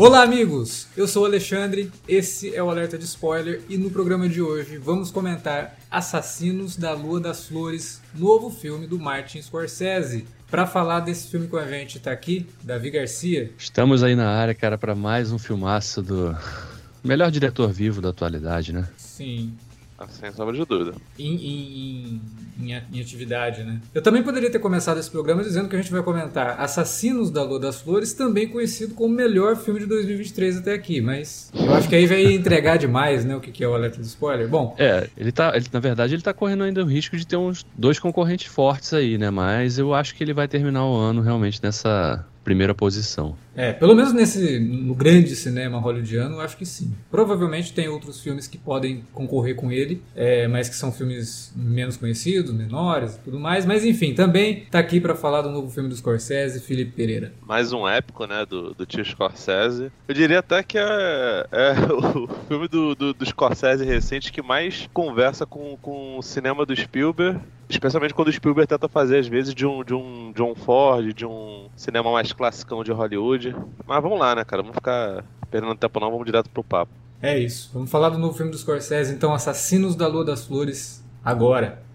Olá, amigos! Eu sou o Alexandre, esse é o Alerta de Spoiler e no programa de hoje vamos comentar Assassinos da Lua das Flores, novo filme do Martin Scorsese. Para falar desse filme com a gente tá aqui Davi Garcia. Estamos aí na área, cara, para mais um filmaço do melhor diretor vivo da atualidade, né? Sim, Sem sombra de dúvida. em, em- em- em- atividade, né? Eu também poderia ter começado esse programa dizendo que a gente vai comentar Assassinos da Lua das Flores, também conhecido como o melhor filme de 2023 até aqui, mas eu acho que aí vai entregar demais, né, o que que é o alerta de spoiler. Bom, É, ele tá, ele, na verdade, ele tá correndo ainda o risco de ter uns dois concorrentes fortes aí, né? Mas eu acho que ele vai terminar o ano realmente nessa primeira posição. É, pelo menos nesse no grande cinema hollywoodiano, eu acho que sim. Provavelmente tem outros filmes que podem concorrer com ele, é, mas que são filmes menos conhecidos, menores e tudo mais, mas enfim, também tá aqui para falar do novo filme do Scorsese, Felipe Pereira. Mais um épico, né, do, do tio Scorsese. Eu diria até que é, é o filme do, do, do Scorsese recente que mais conversa com, com o cinema do Spielberg. Especialmente quando o Spielberg tenta fazer, às vezes, de um, de um John Ford, de um cinema mais classicão de Hollywood. Mas vamos lá, né, cara? Vamos ficar perdendo tempo não, vamos direto pro papo. É isso. Vamos falar do novo filme do Scorsese, então Assassinos da Lua das Flores, agora.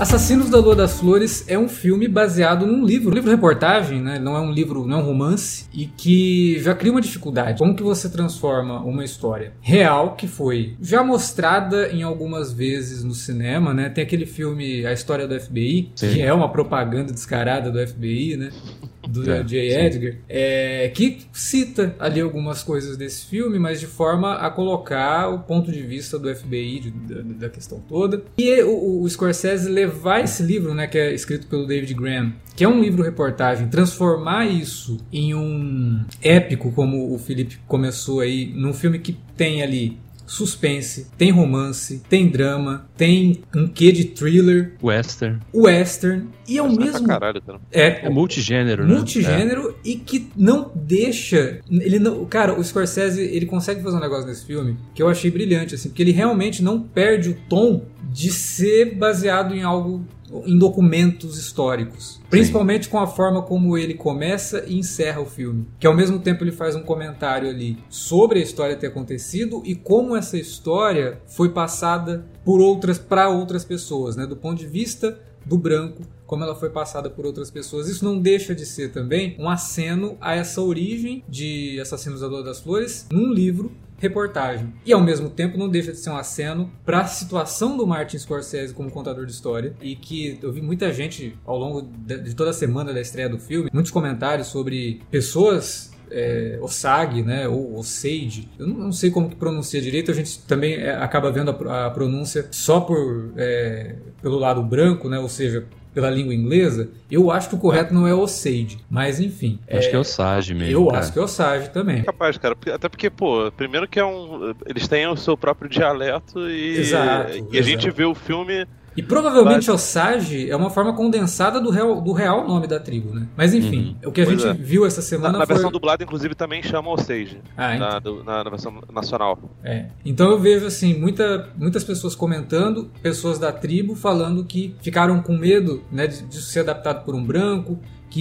Assassinos da Lua das Flores é um filme baseado num livro, um livro-reportagem, né? Não é um livro, não é um romance, e que já cria uma dificuldade. Como que você transforma uma história real que foi já mostrada em algumas vezes no cinema, né? Tem aquele filme A História do FBI, Sim. que é uma propaganda descarada do FBI, né? Do É, J. Edgar, é, que cita ali algumas coisas desse filme, mas de forma a colocar o ponto de vista do FBI de- da, da questão toda. E o, o Scorsese levar esse livro, né, que é escrito pelo David Graham, que é um livro-reportagem, transformar isso em um épico, como o Felipe começou aí, num filme que tem ali suspense, tem romance, tem drama, tem um quê de thriller, Western. western, e ao Mas tá mesmo pra caralho, cara. é, É multigênero, né? multigênero e que não deixa ele não cara o Scorsese ele consegue fazer um negócio nesse filme que eu achei brilhante assim porque ele realmente não perde o tom de ser baseado em algo em documentos históricos principalmente com a forma como ele começa e encerra o filme que ao mesmo tempo ele faz um comentário ali sobre a história ter acontecido e como essa história foi passada por outras para outras pessoas né do ponto de vista do branco, como ela foi passada por outras pessoas. Isso não deixa de ser também um aceno a essa origem de Assassinos da Lua das Flores num livro reportagem. E ao mesmo tempo não deixa de ser um aceno para a situação do Martin Scorsese como contador de história e que eu vi muita gente ao longo de toda a semana da estreia do filme, muitos comentários sobre pessoas é, Osag, né, ou Osage, eu não, não sei como que pronuncia direito, a gente também é, acaba vendo a, a pronúncia só por é, pelo lado branco, né, ou seja, pela língua inglesa. Eu acho que o correto não é Osage, mas enfim. Acho que é o Sage mesmo. eu cara. acho que é Osage também. Capaz, cara. Até porque, pô, primeiro que é um. Eles têm o seu próprio dialeto e. Exato, e a gente exato. vê o filme. E provavelmente Osage é uma forma condensada do real, do real nome da tribo, né? Mas enfim, o que a Pois gente é. viu essa Na, semana na foi... versão dublada, inclusive, também chama Osage. Ah, então. na, do- na, na versão nacional. É. Então eu vejo assim, muita, muitas pessoas comentando, pessoas da tribo falando que ficaram com medo né, de, de ser adaptado por um branco, que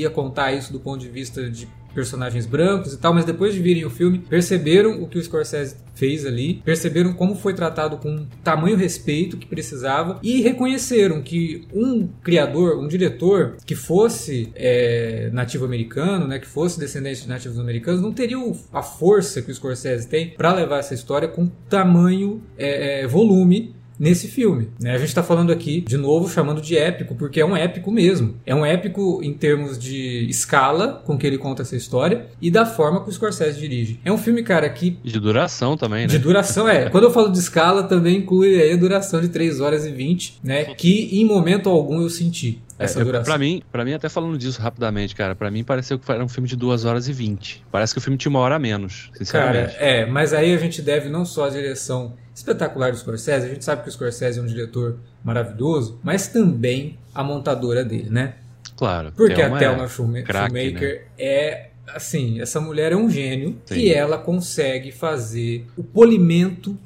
ia contar isso do ponto de vista de personagens brancos e tal, mas depois de virem o filme, perceberam o que o Scorsese fez ali, perceberam como foi tratado com tamanho respeito que precisava e reconheceram que um criador, um diretor que fosse é, nativo americano, né, que fosse descendente de nativos americanos, não teria a força que o Scorsese tem para levar essa história com tamanho, é, é, volume nesse filme. né? A gente está falando aqui, de novo, chamando de épico, porque é um épico mesmo. É um épico em termos de escala com que ele conta essa história e da forma que o Scorsese dirige. É um filme, cara, que de duração também, né? de duração, é. Quando eu falo de escala, também inclui aí a duração de 3 horas e 20, né? Que em momento algum eu senti. Essa É, duração. pra mim, para mim, até falando disso rapidamente, cara, pra mim pareceu que era um filme de 2 horas e 20. Parece que o filme tinha uma hora a menos, Cara, sinceramente. é, mas aí a gente deve não só a direção espetacular do Scorsese, a gente sabe que o Scorsese é um diretor maravilhoso, mas também a montadora dele, né? claro. Porque Thelma a Thelma é Schume- craque, Shoemaker é assim, essa mulher é um gênio Sim. e ela consegue fazer o polimento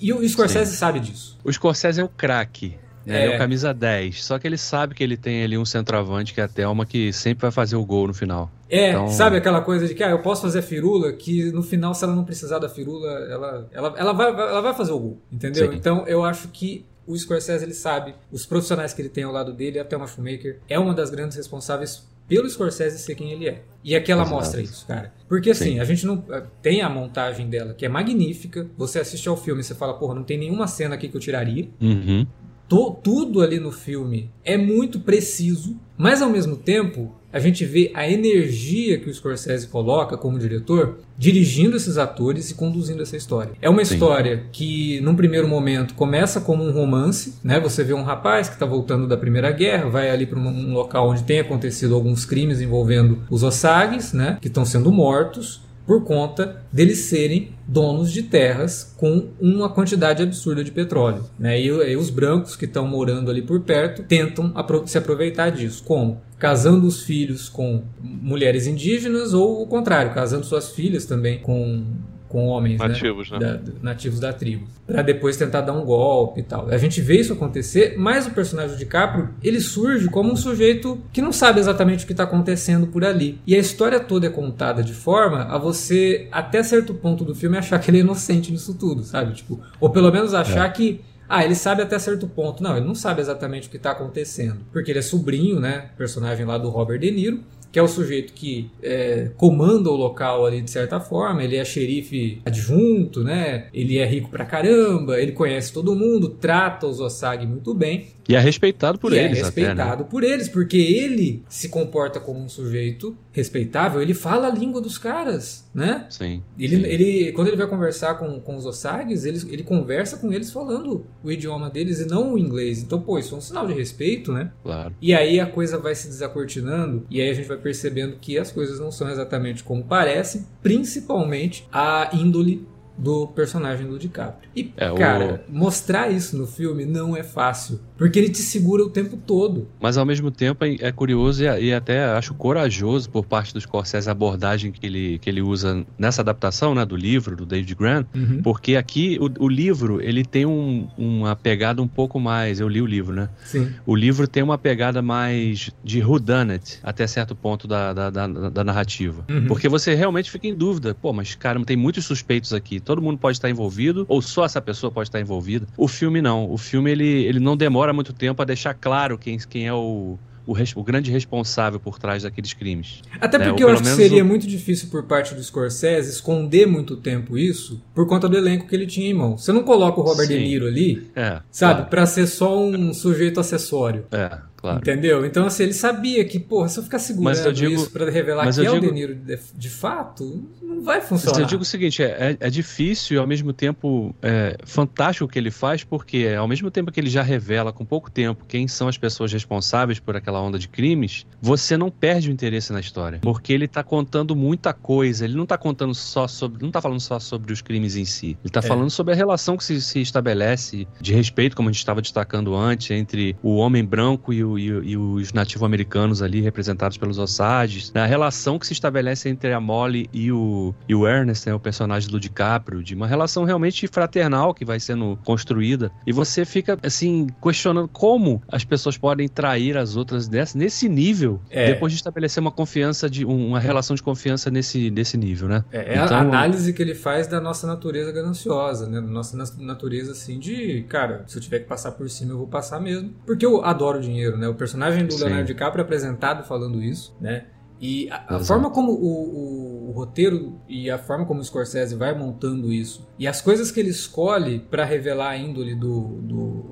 e o Scorsese sabe disso. O Scorsese é o craque. Né? É. Ele é o camisa 10. Só que ele sabe que ele tem ali um centroavante, que é a Thelma, que sempre vai fazer o gol no final. É, Então- sabe aquela coisa de que ah, eu posso fazer a firula, que no final, se ela não precisar da firula, ela, ela, ela, vai, ela vai fazer o gol, entendeu? Sim. Então eu acho que o Scorsese ele sabe, os profissionais que ele tem ao lado dele, a Thelma Schumacher, é uma das grandes responsáveis pelo Scorsese ser quem ele é. E aqui ela Exato. mostra isso, cara. Porque assim, Sim. a gente não. Tem a montagem dela, que é magnífica. Você assiste ao filme e você fala, porra, não tem nenhuma cena aqui que eu tiraria. Uhum. To- tudo ali no filme é muito preciso, mas ao mesmo tempo a gente vê a energia que o Scorsese coloca como diretor dirigindo esses atores e conduzindo essa história. É uma Sim. história que, num primeiro momento, começa como um romance, né? Você vê um rapaz que está voltando da Primeira Guerra, vai ali para um, local onde tem acontecido alguns crimes envolvendo os Osages, né? Que estão sendo mortos por conta deles serem donos de terras com uma quantidade absurda de petróleo. Né? E, e os brancos que estão morando ali por perto tentam apro- se aproveitar disso. Como? Casando os filhos com mulheres indígenas ou o contrário, casando suas filhas também com, com homens né? Nativos, né? da- nativos da tribo, Pra depois tentar dar um golpe e tal. A gente vê isso acontecer, mas o personagem do DiCaprio, ele surge como um sujeito que não sabe exatamente o que está acontecendo por ali. E a história toda é contada de forma a você, até certo ponto do filme, achar que ele é inocente nisso tudo, sabe? Tipo, ou pelo menos achar que ah, ele sabe até certo ponto. Não, ele não sabe exatamente o que está acontecendo. Porque ele é sobrinho, né? Personagem lá do Robert De Niro, que é o sujeito que é, comanda o local ali de certa forma. Ele é xerife adjunto, né? Ele é rico pra caramba, ele conhece todo mundo, trata os Osag muito bem. E é respeitado por e eles é até, né? respeitado por eles, porque ele se comporta como um sujeito respeitável, ele fala a língua dos caras, né? Sim. Ele, sim. ele, quando ele vai conversar com, com os Osages, ele, ele conversa com eles falando o idioma deles e não o inglês. Então, pô, isso é um sinal de respeito, né? Claro. E aí a coisa vai se desacortinando e aí a gente vai percebendo que as coisas não são exatamente como parecem, principalmente a índole do personagem do DiCaprio. E, É, o- cara, mostrar isso no filme não é fácil, porque ele te segura o tempo todo. Mas ao mesmo tempo é é curioso e, e até acho corajoso por parte do Scorsese a abordagem que ele, que ele usa nessa adaptação né, do livro do David Grant, porque aqui o, o livro ele tem um- uma pegada um pouco mais. Eu li o livro, né? Sim. O livro tem uma pegada mais de whodunit até certo ponto da, da, da, da narrativa. Uhum. Porque você realmente fica em dúvida. Pô, mas caramba, tem muitos suspeitos aqui. Todo mundo pode estar envolvido ou só essa pessoa pode estar envolvida. O filme não. O filme ele, ele não demora muito tempo a deixar claro quem, quem é o, o, o grande responsável por trás daqueles crimes. Até É, porque eu acho que seria o- muito difícil por parte do Scorsese esconder muito tempo isso por conta do elenco que ele tinha em mão. Você não coloca o Robert De Sim. Niro ali, É. sabe, claro. pra ser só um sujeito acessório. É, claro. Entendeu? Então, assim, ele sabia que, porra, se eu ficar segurando Mas eu digo- isso pra revelar mas que eu é o digo- De Niro de, de fato, não vai Mas funcionar. eu digo o seguinte, é, é- é difícil e ao mesmo tempo é, fantástico o que ele faz, porque ao mesmo tempo que ele já revela com pouco tempo quem são as pessoas responsáveis por aquela onda de crimes, você não perde o interesse na história. Porque ele tá contando muita coisa, ele não tá contando só sobre. não tá falando só sobre os crimes em si. Ele tá É. falando sobre a relação que se, se estabelece de respeito, como a gente estava destacando antes, entre o homem branco e, o- o- e os nativo-americanos ali, representados pelos Osages, né? a relação que se estabelece entre a Molly e o, e o Ernest, né, o personagem do DiCaprio, de uma relação realmente fraternal que vai sendo construída. E você fica, assim, questionando como as pessoas podem trair as outras desse, nesse nível, É. depois de estabelecer uma confiança, de uma relação de confiança nesse, nesse nível, né? É, é Então- a análise que ele faz da nossa natureza gananciosa, né? Da nossa na- natureza, assim, de, cara, se eu tiver que passar por cima, eu vou passar mesmo. Porque eu adoro dinheiro, né? O personagem do Sim. Leonardo DiCaprio é apresentado falando isso, né? E a, a forma como o, o- o roteiro e a forma como o Scorsese vai montando isso, e as coisas que ele escolhe pra revelar a índole do, do,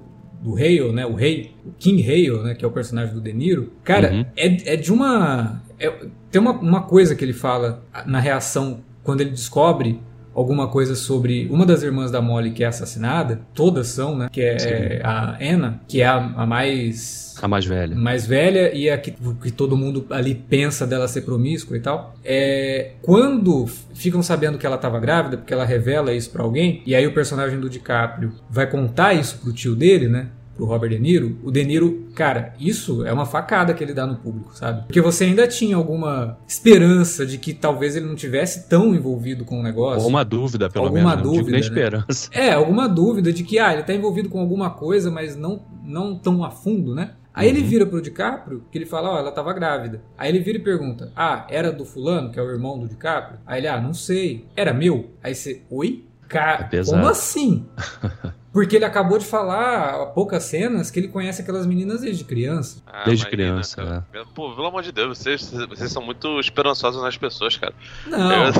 do Hale, né? O rei, o King Hale, né? Que é o personagem do De Niro. Cara, Uhum. é, é de uma... é- tem uma, uma coisa que ele fala na reação quando ele descobre alguma coisa sobre uma das irmãs da Molly que é assassinada, todas são, né? Que é a Anna, que é a, a mais A mais velha. mais velha e a que, que todo mundo ali pensa dela ser promíscua e tal. É, quando ficam sabendo que ela estava grávida, porque ela revela isso pra alguém, e aí o personagem do DiCaprio vai contar isso pro tio dele, né? Pro Robert De Niro, o De Niro, cara, isso é uma facada que ele dá no público, sabe? Porque você ainda tinha alguma esperança de que talvez ele não tivesse tão envolvido com o negócio. Ou uma dúvida, pelo Alguma menos. Digo nem dúvida, né? esperança. É, alguma dúvida de que ah, ele tá envolvido com alguma coisa, mas não, não tão a fundo, né? Aí ele Uhum. vira pro DiCaprio, que ele fala, ó, ela tava grávida. Aí ele vira e pergunta, ah, era do fulano, que é o irmão do DiCaprio? Aí ele, ah, não sei. Era meu? Aí você, oi? É Cara, pesado. como assim? Porque ele acabou de falar há poucas cenas que ele conhece aquelas meninas desde criança. Ah, Desde criança, cara. Pô, pelo amor de Deus, vocês, vocês são muito esperançosos nas pessoas, cara. Não, Eu-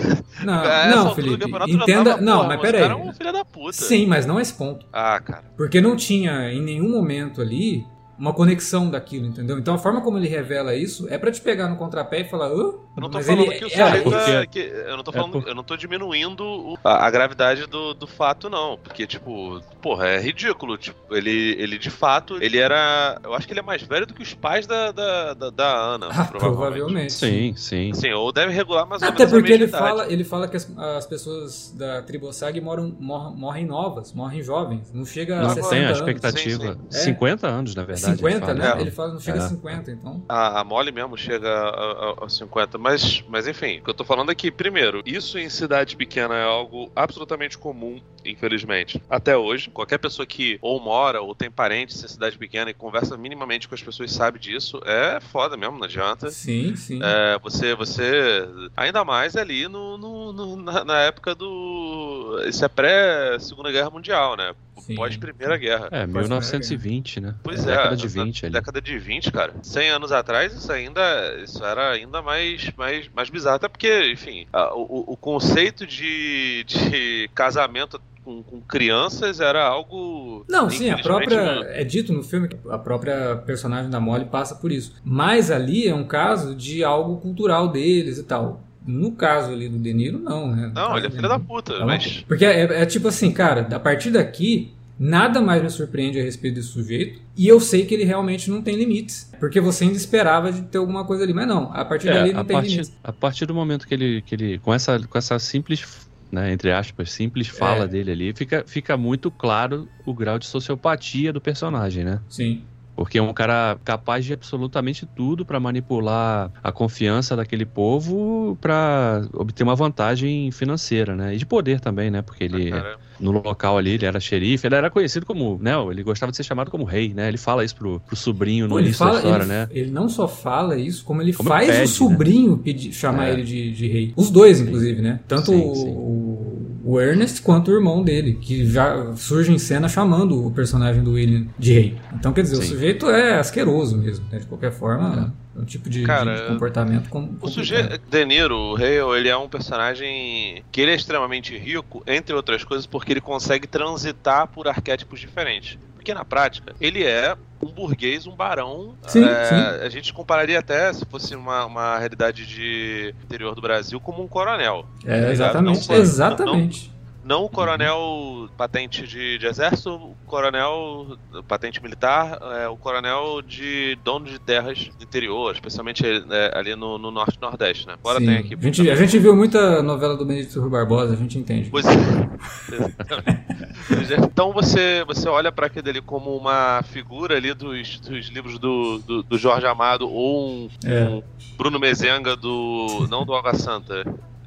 não, essa não, Felipe. Entenda. tava, não, porra, mas peraí. um filho da puta. Sim, mas não a esse ponto. Ah, cara. Porque não tinha em nenhum momento ali uma conexão daquilo, entendeu? Então a forma como ele revela isso é pra te pegar no contrapé e falar, Hã? Eu não tô Mas falando ele- que o é, porque- é, que- Eu não tô é por- Eu não tô diminuindo o- a, a gravidade do, do fato, não. Porque, tipo, porra, é ridículo. Tipo, ele, ele de fato, ele era. Eu acho que ele é mais velho do que os pais da, da, da, da Ana, Ah, provavelmente. provavelmente. Sim, sim. Sim, ou deve regular mais ou Até menos a porque ele idade. fala, ele fala que as, as pessoas da tribo Sag moram, mor- morrem novas, morrem jovens. Não chega a Não 60 tem a anos. expectativa. Sim, sim. É. 50 anos, na verdade. 50, ele fala. né? É. Ele fala não chega É. a 50, então. A, a Molly mesmo chega a, a- aos 50, mas, mas enfim, o que eu tô falando é que, primeiro, isso em cidade pequena é algo absolutamente comum, infelizmente. Até hoje, qualquer pessoa que ou mora ou tem parentes em cidade pequena e conversa minimamente com as pessoas sabe disso, é foda mesmo, não adianta. Sim, sim. É, você, você. Ainda mais ali no, no- no- na, na época do. Isso é pré-Segunda Guerra Mundial, né? Sim. Pós-Primeira Guerra. É, 1920, né? Pois É, é, Década de na 20 ali. década de 20, cara. 100 anos atrás, isso ainda isso era ainda mais, mais, mais bizarro. Até porque, enfim, a- o, o conceito de, de casamento com, com crianças era algo. Não, sim, a própria. É dito no filme que a própria personagem da Molly passa por isso. Mas ali é um caso de algo cultural deles e tal. No caso ali do De Niro, não, né? No Não, caso ele é filho da puta, Tá mas. Porque é, é tipo assim, cara, a partir daqui, nada mais me surpreende a respeito desse sujeito. E eu sei que ele realmente não tem limites. Porque você ainda esperava de ter alguma coisa ali. Mas não, a partir dali É, não tem partir, limites. a partir do momento que ele, que ele com, essa, com essa simples, né, entre aspas, simples fala É. dele ali, fica, fica muito claro o grau de sociopatia do personagem, né? Sim. Porque é um cara capaz de absolutamente tudo pra manipular a confiança daquele povo pra obter uma vantagem financeira, né? E de poder também, né? Porque ele, Cara, no local ali, ele era xerife, ele era conhecido como, né? Ele gostava de ser chamado como rei, né? Ele fala isso pro, pro sobrinho no Pô, ele, início fala, da história, ele, né? ele não só fala isso, como ele Como faz pede, o né? sobrinho pedir, chamar É. ele de, de rei. Os dois, inclusive, né? Tanto Sim, o, sim. o- o Ernest quanto o irmão dele, que já surge em cena chamando o personagem do William de rei. Então, quer dizer, o Sim. sujeito é asqueroso mesmo, né? De qualquer forma, é um tipo de, Cara, de comportamento com, O sujeito, De Niro, o Hale, ele é um personagem que ele é extremamente rico, entre outras coisas, porque ele consegue transitar por arquétipos diferentes. Porque na prática, ele é um burguês, um barão. Sim, É, sim. A gente compararia até, se fosse uma, uma realidade de interior do Brasil, como um coronel. É, ligado? exatamente. Não- não- exatamente. Não o coronel patente de, de exército, o coronel patente militar, é, o coronel de dono de terras do interior, especialmente é, ali no, no norte e nordeste, né? Agora Sim. tem aqui. A gente, a gente viu muita novela do Benedito Rui Barbosa, a gente entende. Pois é. Exatamente. então você, você olha para aquele ali como uma figura ali dos, dos livros do, do, do Jorge Amado ou um, É. um Bruno Mezenga do. não do Água Santa.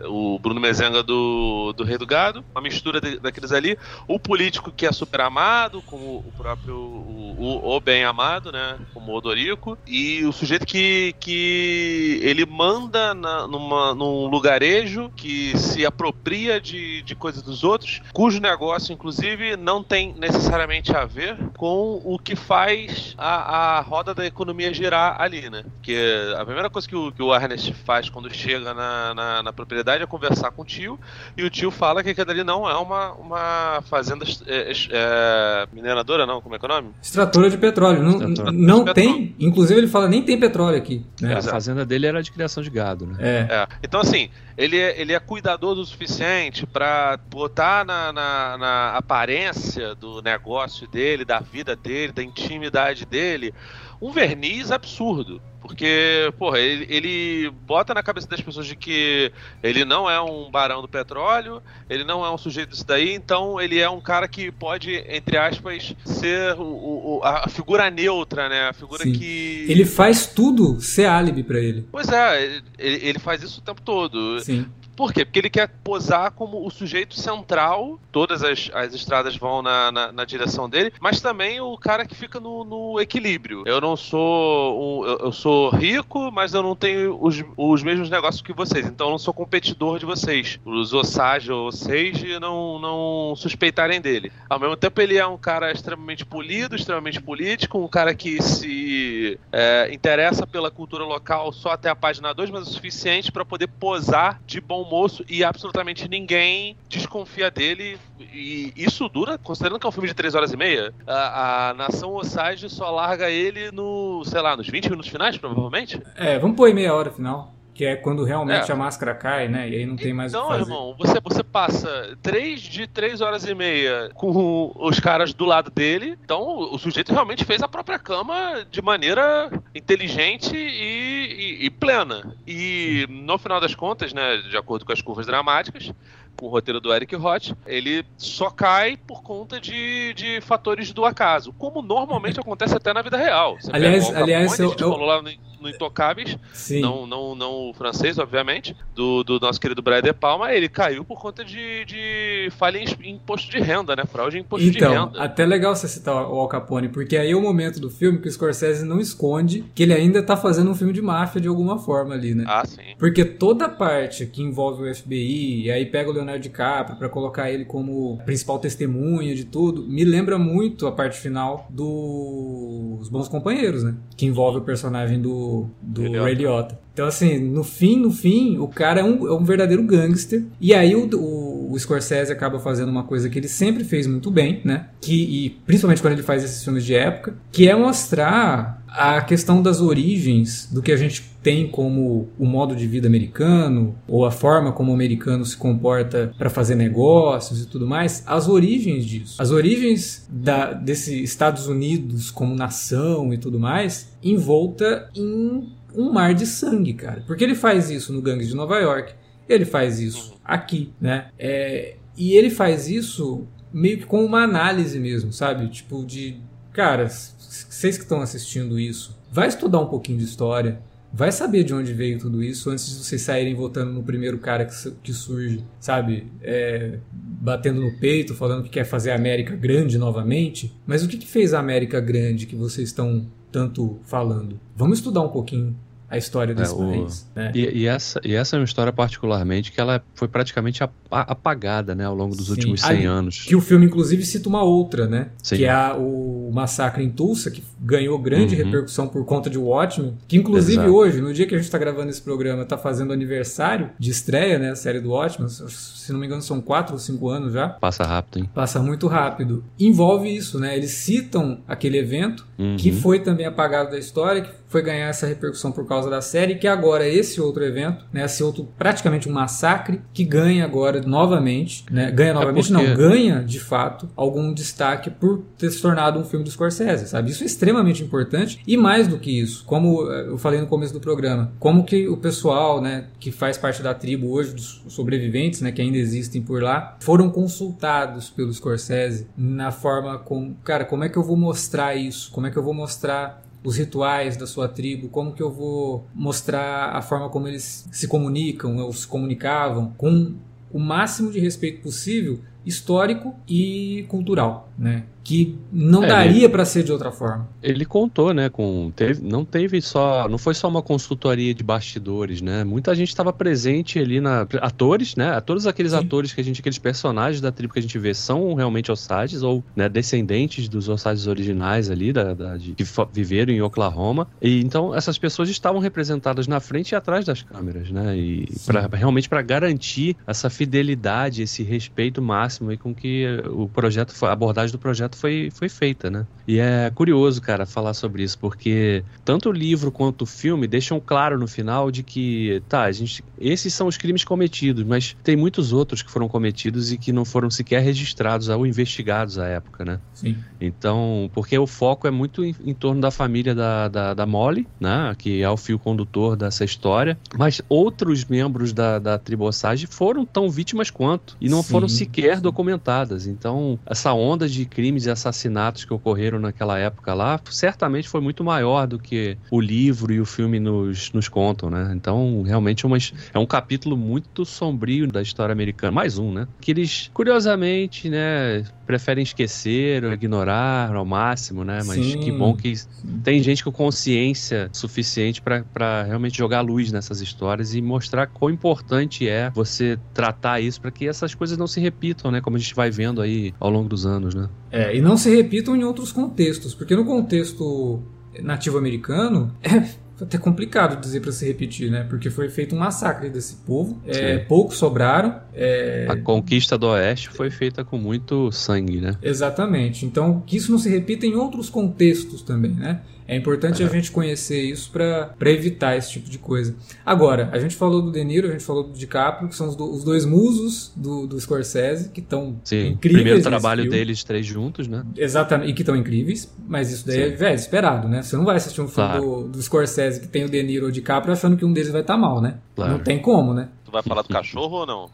O Bruno Mezenga do, do Rei do Gado, uma mistura de- daqueles ali. O político que é super amado, como o próprio o, o, o bem amado, né? Como o Odorico. E o sujeito que, que ele manda na, numa, num lugarejo que se apropria de, de coisas dos outros, cujo negócio, inclusive, não tem necessariamente a ver com o que faz a, a roda da economia girar ali, né? Porque a primeira coisa que o, que o Ernest faz quando chega na, na, na propriedade é conversar com o tio, e o tio fala que aquilo ali não é uma, uma fazenda é, é, mineradora, não, como é que é o nome? Extratora de petróleo. Não, Extratora. não tem, inclusive ele fala nem tem petróleo aqui. Né? A é. fazenda dele era de criação de gado, né? É. É. Então, assim, ele é, ele é cuidadoso o suficiente pra botar na, na, na aparência do negócio dele, da vida dele, da intimidade dele, um verniz absurdo. Porque, porra, ele, ele bota na cabeça das pessoas de que ele não é um barão do petróleo, ele não é um sujeito disso daí, então ele é um cara que pode, entre aspas, ser o, o- a figura neutra, né? A figura Sim. que. Ele faz tudo ser álibi pra ele. Pois é, ele, ele faz isso o tempo todo. Sim. Por quê? Porque ele quer posar como o sujeito central, todas as, as estradas vão na, na, na direção dele, mas também o cara que fica no, no equilíbrio. Eu não sou. Um, eu, eu sou rico, mas eu não tenho os, os mesmos negócios que vocês, então eu não sou competidor de vocês. Os Osage ou Sage não, não suspeitarem dele. Ao mesmo tempo, ele é um cara extremamente polido, extremamente político, um cara que se é, interessa pela cultura local só até a página 2, mas o suficiente para poder posar de bom moço e absolutamente ninguém desconfia dele. E isso dura, considerando que é um filme de 3 horas e meia, a, a nação Osage só larga ele no, sei lá, nos 20 minutos finais, provavelmente. É, vamos pôr meia hora final. Que é quando realmente É. a máscara cai, né? E aí não tem mais o então, que fazer. irmão, você, você passa 3 de 3 horas e meia com os caras do lado dele. Então, o, o sujeito realmente fez a própria cama de maneira inteligente e, e- e plena. E no final das contas, né, de acordo com as curvas dramáticas, com o roteiro do Eric Roth, ele só cai por conta de, de fatores do acaso, como normalmente acontece até na vida real. Você Aliás- o aliás, eu- no, no Intocáveis, Sim. não, não, não o francês, obviamente, do, do nosso querido Brian De Palma, ele caiu por conta de, de falha em imposto de renda, né? Fraude em imposto de Então, renda. até legal você citar o Al Capone, porque aí é o momento do filme que o Scorsese não esconde que ele ainda tá fazendo um filme de máfia de alguma forma ali, né? Ah, sim. Porque toda parte que envolve o FBI, e aí pega o Leonardo DiCaprio pra colocar ele como principal testemunha de tudo, me lembra muito a parte final dos Bons Companheiros, né? Que envolve o personagem do, do Ray Ray Liotta. Então, assim, no fim, no fim, o cara é um, é um verdadeiro gangster. E aí o, o, o Scorsese acaba fazendo uma coisa que ele sempre fez muito bem, né? Que, e principalmente quando ele faz esses filmes de época, que é mostrar a questão das origens do que a gente tem como o modo de vida americano ou a forma como o americano se comporta para fazer negócios e tudo mais, as origens disso, as origens da, desse Estados Unidos como nação e tudo mais, envolta em um mar de sangue, cara. Porque ele faz isso no Gangues de Nova York, ele faz isso aqui, né? É, e ele faz isso meio que com uma análise mesmo, sabe? Tipo de, cara, vocês que estão assistindo isso, vai estudar um pouquinho de história, vai saber de onde veio tudo isso antes de vocês saírem votando no primeiro cara que, que surge, sabe? É, batendo no peito, falando que quer fazer a América grande novamente. Mas o que, que fez a América grande que vocês estão tanto falando? Vamos estudar um pouquinho a história desse É, o- país. Né? E, e essa, e essa é uma história particularmente que ela foi praticamente apa- apagada, né, ao longo dos Sim. últimos Ali- 100 anos. Que o filme, inclusive, cita uma outra, né? Sim. Que é a- o massacre em Tulsa, que ganhou grande Uhum. repercussão por conta de Watchmen. Que, inclusive, Exato. hoje, no dia que a gente tá gravando esse programa, tá fazendo aniversário de estreia, né? A série do Watchmen. Se não me engano, são quatro ou cinco anos já. Passa rápido, hein? Passa muito rápido. Envolve isso, né? Eles citam aquele evento Uhum. que foi também apagado da história, que foi ganhar essa repercussão por causa da série, que agora esse outro evento, né, esse outro praticamente um massacre, que ganha agora novamente, né, ganha novamente porque- não, ganha de fato algum destaque por ter se tornado um filme do Scorsese, sabe? Isso é extremamente importante e mais do que isso, como eh, eu falei no começo do programa, como que o pessoal, né, que faz parte da tribo hoje dos sobreviventes, né, que ainda existem por lá, foram consultados pelo Scorsese na forma como, cara, como é que eu vou mostrar isso? Como é que eu vou mostrar os rituais da sua tribo, como que eu vou mostrar a forma como eles se comunicam ou se comunicavam com o máximo de respeito possível histórico e cultural, né? Que não É, daria pra ser de outra forma. Ele contou, né, com teve, não teve só, não foi só uma consultoria de bastidores, né? Muita gente estava presente ali na atores, né? Todos aqueles Sim. atores que a gente, aqueles personagens da tribo que a gente vê são realmente Osages ou né, descendentes dos Osages originais ali da, da- de, que viveram em Oklahoma. E então essas pessoas estavam representadas na frente e atrás das câmeras, né? E pra, realmente para garantir essa fidelidade, esse respeito máximo aí com que o projeto, foi- a abordagem do projeto foi, foi feita, né? E é curioso, cara, falar sobre isso, porque tanto o livro quanto o filme deixam claro no final de que, tá, a gente, esses são os crimes cometidos, mas tem muitos outros que foram cometidos e que não foram sequer registrados ou investigados à época, né? Sim. Então, porque o foco é muito em, em torno da família da, da, da Molly, né? Que é o fio condutor dessa história. Mas outros membros da, da tribo Osage foram tão vítimas quanto. E não Sim, foram sequer documentadas. Então, essa onda de crimes e assassinatos que ocorreram naquela época lá, certamente foi muito maior do que o livro e o filme nos, nos contam, né? Então, realmente é, uma, é um capítulo muito sombrio da história americana. Mais um, né? Que eles, curiosamente, né, preferem esquecer ou ignorar ao máximo, né? Mas Sim. que bom que tem gente com consciência suficiente pra pra realmente jogar luz nessas histórias e mostrar quão importante é você tratar isso pra que essas coisas não se repitam, né? Como a gente vai vendo aí ao longo dos anos, né? É, e não se repitam em outros contextos, porque no contexto nativo americano é até complicado dizer para se repetir, né? Porque foi feito um massacre desse povo, é, poucos sobraram, é, A conquista do Oeste foi feita com muito sangue, né? Exatamente. Então, que isso não se repita em outros contextos também, né? É importante a gente conhecer isso para evitar esse tipo de coisa. Agora, a gente falou do De Niro, a gente falou do DiCaprio, que são os, do- os dois musos do, do Scorsese, que estão Sim, incríveis. primeiro trabalho filme. deles três juntos, né? Exatamente, e que estão incríveis, mas isso daí é, Sim. velho, esperado, né? Você não vai assistir um filme Claro. do, do Scorsese que tem o De Niro ou o DiCaprio achando que um deles vai estar mal, né? Claro. Não tem como, né? Tu vai falar do cachorro ou não?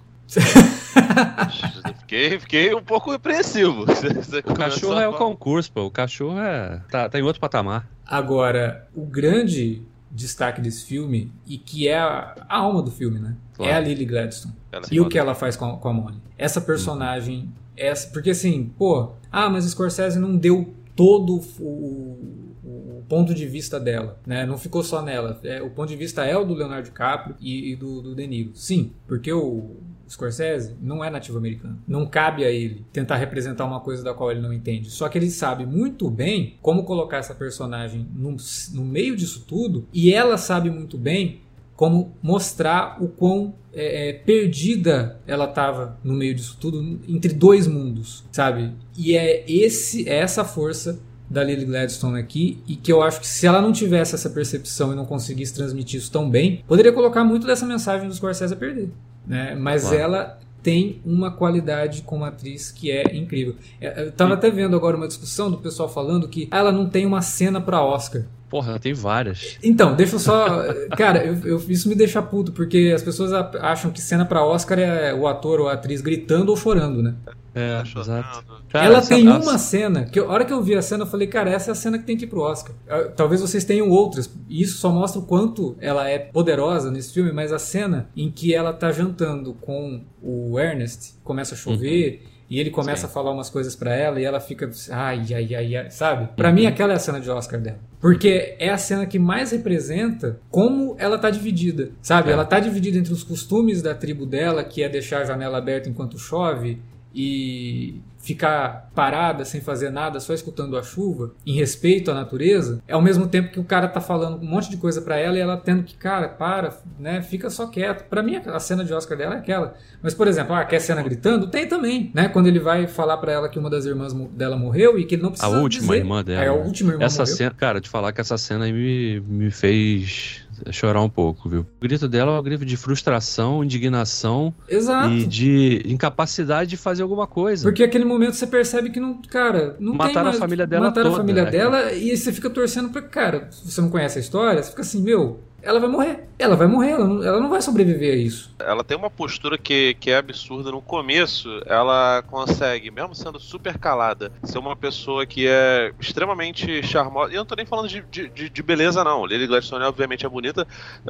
Fiquei, fiquei um pouco apreensivo. O cachorro a é o concurso, pô. O cachorro é. Tá, tá em outro patamar. Agora, o grande destaque desse filme, e que é a, a alma do filme, né? Claro. É a Lily Gladstone. Ela E o que ela faz com a, com a Molly. Essa personagem, essa, porque assim, pô, ah, mas Scorsese não deu todo o, o ponto de vista dela, né? Não ficou só nela. É, o ponto de vista é o do Leonardo DiCaprio e, e do, do De Niro. Sim, porque o Scorsese não é nativo americano. Não cabe a ele tentar representar uma coisa da qual ele não entende. Só que ele sabe muito bem como colocar essa personagem no, no meio disso tudo e ela sabe muito bem como mostrar o quão é, é, perdida ela estava no meio disso tudo, entre dois mundos, sabe? E é esse é essa força da Lily Gladstone aqui e que eu acho que se ela não tivesse essa percepção e não conseguisse transmitir isso tão bem, poderia colocar muito dessa mensagem do Scorsese a perder, né? Mas Claro. ela tem uma qualidade como atriz que é incrível. É, Eu tava até vendo agora uma discussão do pessoal falando que ela não tem uma cena para Oscar. Porra, tem várias. Então, deixa eu só. Cara, eu- eu- isso me deixa puto, porque as pessoas acham que cena pra Oscar é o ator ou a atriz gritando ou chorando, né? É, Tá chorando. exato. Cara, Ela tem a- uma cena, que eu- a hora que eu vi a cena, eu falei, cara, essa é a cena que tem que ir pro Oscar. Ah, Talvez vocês tenham outras, e isso só mostra o quanto ela é poderosa nesse filme, mas a cena em que ela tá jantando com o Ernest, começa a chover. E ele começa Sim. a falar umas coisas pra ela e ela fica, ai, ai, ai, ai, sabe? Pra mim, aquela é a cena de Oscar dela. Porque é a cena que mais representa como ela tá dividida, sabe? É. Ela tá dividida entre os costumes da tribo dela, que é deixar a janela aberta enquanto chove, e ficar parada sem fazer nada, só escutando a chuva, em respeito à natureza, é ao mesmo tempo que o cara tá falando um monte de coisa pra ela e ela tendo que, cara, para, né, fica só quieto. Pra mim a cena de Oscar dela é aquela. Mas por exemplo, ah, quer cena gritando? Tem também, né? Quando ele vai falar pra ela que uma das irmãs dela morreu e que ele não A precisa última dizer. irmã dela. É, a última irmã Essa morreu. cena, cara, te falar que essa cena aí me, me fez chorar um pouco, viu? O grito dela é um grito de frustração, indignação Exato. e de incapacidade de fazer alguma coisa. Porque aquele momento você percebe que não, cara, não tem Mataram a mais, família dela Mataram a toda, família né, dela e você fica torcendo pra, cara, se você não conhece a história, você fica assim, meu, ela vai morrer. Ela vai morrer, ela não, ela não vai sobreviver a isso. Ela tem uma postura que, que é absurda. No começo, ela consegue, mesmo sendo super calada, ser uma pessoa que é extremamente charmosa. E eu não tô nem falando de, de, de- beleza, não. Lily Gladstone, obviamente, é bonita.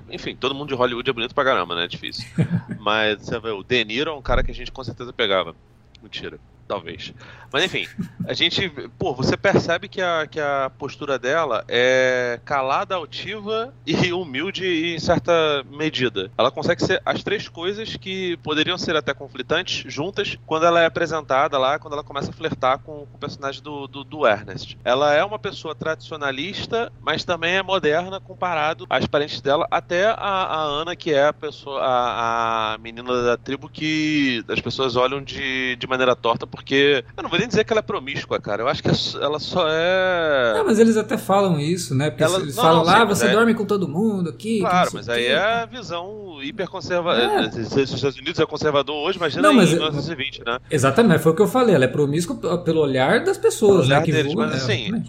Enfim, todo mundo de Hollywood é bonito pra caramba, né? É difícil. Mas você vê, o De Niro é um cara que a gente com certeza pegava. Mentira. Talvez. Mas enfim, a gente. Pô, você percebe que a, que a postura dela é calada, altiva e humilde em certa medida. Ela consegue ser as três coisas que poderiam ser até conflitantes juntas quando ela é apresentada lá, quando ela começa a flertar com, com o personagem do, do, do, Ernest. Ela é uma pessoa tradicionalista, mas também é moderna comparado às parentes dela, até a, a Ana, que é a pessoa, a, a menina da tribo que as pessoas olham de, de maneira torta porque. Eu não vou nem dizer que ela é promíscua, cara. Eu acho que é ela só é. Não, mas eles até falam isso, né? Porque ela... eles não, falam lá, ah, você é... dorme com todo mundo aqui. Claro, mas aí é a visão hiper conservadora. É. Os Estados Unidos é conservador hoje, imagina não, mas... em 1920, né? Exatamente, foi o que eu falei. Ela é promíscua pelo olhar das pessoas, né? Que deles, mas assim.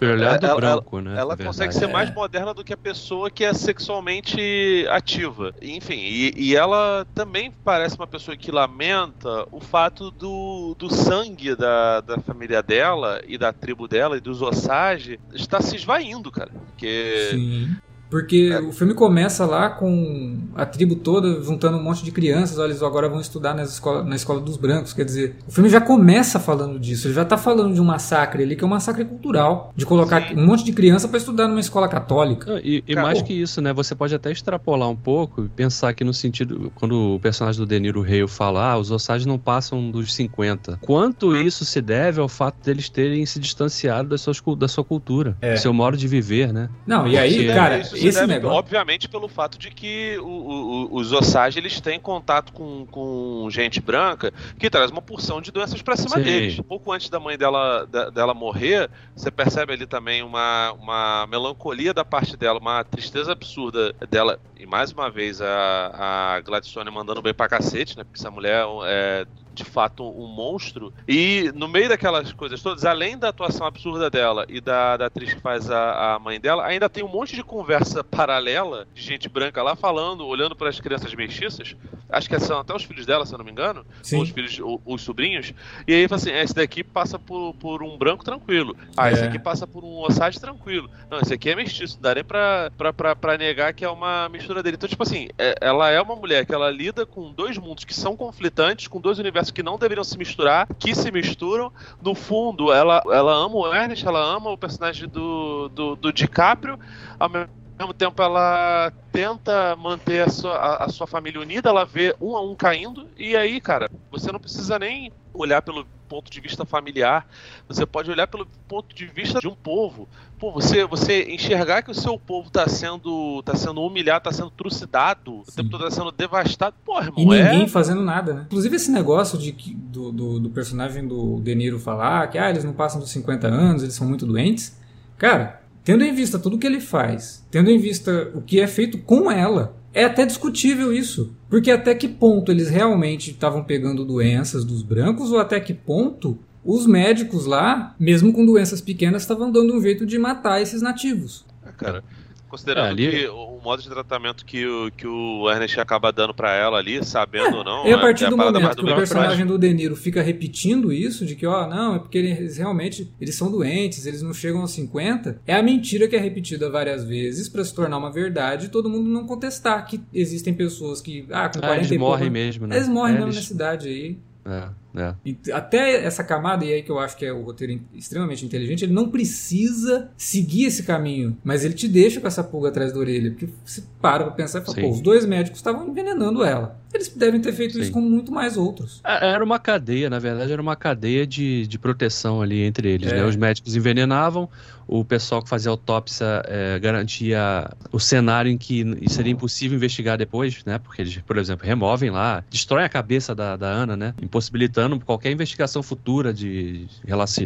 Ela, branco, né? Ela consegue ser mais moderna do que a pessoa que é sexualmente ativa. Enfim, e, e, ela também parece uma pessoa que lamenta o fato do, do sangue da, da família dela e da tribo dela e dos Osage estar se esvaindo, cara. Porque Sim. Porque é. o filme começa lá com a tribo toda juntando um monte de crianças, olha, eles agora vão estudar na escola, na escola dos brancos. Quer dizer, o filme já começa falando disso, ele já está falando de um massacre ali, que é um massacre cultural, de colocar Sim. um monte de criança para estudar numa escola católica. E, e mais que isso, né? Você pode até extrapolar um pouco e pensar que no sentido, quando o personagem do Deniro Rei fala, ah, os Osage não passam dos 50. Quanto isso se deve ao fato deles terem se distanciado das suas, da sua cultura, é. do seu modo de viver, né? Não, e aí, Porque, cara, esse deve, negócio... Obviamente pelo fato de que o, o, os Osage eles têm contato com, com gente branca que traz uma porção de doenças para cima Sim. deles. Pouco antes da mãe dela, da, dela morrer, você percebe ali também uma, uma melancolia da parte dela, uma tristeza absurda dela. E mais uma vez a, a Gladstone mandando bem pra cacete, né? Porque essa mulher é de fato um monstro. E no meio daquelas coisas todas, além da atuação absurda dela e da, da atriz que faz a, a mãe dela, ainda tem um monte de conversa paralela de gente branca lá falando, olhando para as crianças mestiças. Acho que são até os filhos dela, se eu não me engano. Sim. Ou os filhos, ou, os sobrinhos. E aí fala assim: esse daqui passa por, por um branco tranquilo. Ah, é. esse aqui passa por um Osage tranquilo. Não, esse aqui é mestiço. Não dá nem pra, pra, pra, pra negar que é uma mistura dele. Então, tipo assim, é, ela é uma mulher que ela lida com dois mundos que são conflitantes, com dois universos que não deveriam se misturar, que se misturam. No fundo, ela, ela ama o Ernest, ela ama o personagem do, do, do DiCaprio, ao mesmo tempo ela tenta manter a sua, a, a, sua família unida, ela vê um a um caindo, e aí, cara, você não precisa nem olhar pelo ponto de vista familiar, você pode olhar pelo ponto de vista de um povo. Pô, você, você enxergar que o seu povo está sendo, tá sendo humilhado, está sendo trucidado, Sim. o tempo todo está sendo devastado. Pô, irmão, e ninguém é... fazendo nada, né? Inclusive esse negócio de que, do, do, do personagem do De Niro falar que ah, eles não passam dos 50 anos, eles são muito doentes. Cara, tendo em vista tudo que ele faz, tendo em vista o que é feito com ela, é até discutível isso. Porque até que ponto eles realmente estavam pegando doenças dos brancos ou até que ponto os médicos lá, mesmo com doenças pequenas, estavam dando um jeito de matar esses nativos. É, cara, Considerando é, ali... que o modo de tratamento que o, que o Ernest acaba dando para ela ali, sabendo é, ou não. E a partir é, do momento que o personagem do De Niro fica repetindo isso, de que, ó, não, é porque eles realmente eles são doentes, eles não chegam aos 50, é a mentira que é repetida várias vezes para se tornar uma verdade e todo mundo não contestar que existem pessoas que, ah, com 40 ah, eles e morrem mesmo, né? Eles morrem é, mesmo eles... na cidade aí. É. É. até essa camada, e aí que eu acho que é o roteiro extremamente inteligente, ele não precisa seguir esse caminho, mas ele te deixa com essa pulga atrás da orelha, porque você para pra pensar e fala, pô, os dois médicos estavam envenenando ela. Eles devem ter feito Sim. isso com muito mais outros. É, era uma cadeia, na verdade, era uma cadeia de, de proteção ali entre eles. É. Né? Os médicos envenenavam, o pessoal que fazia autópsia é, garantia o cenário em que seria impossível investigar depois, né? Porque eles, por exemplo, removem lá, destroem a cabeça da, da Ana, né? Impossibilitando qualquer investigação futura de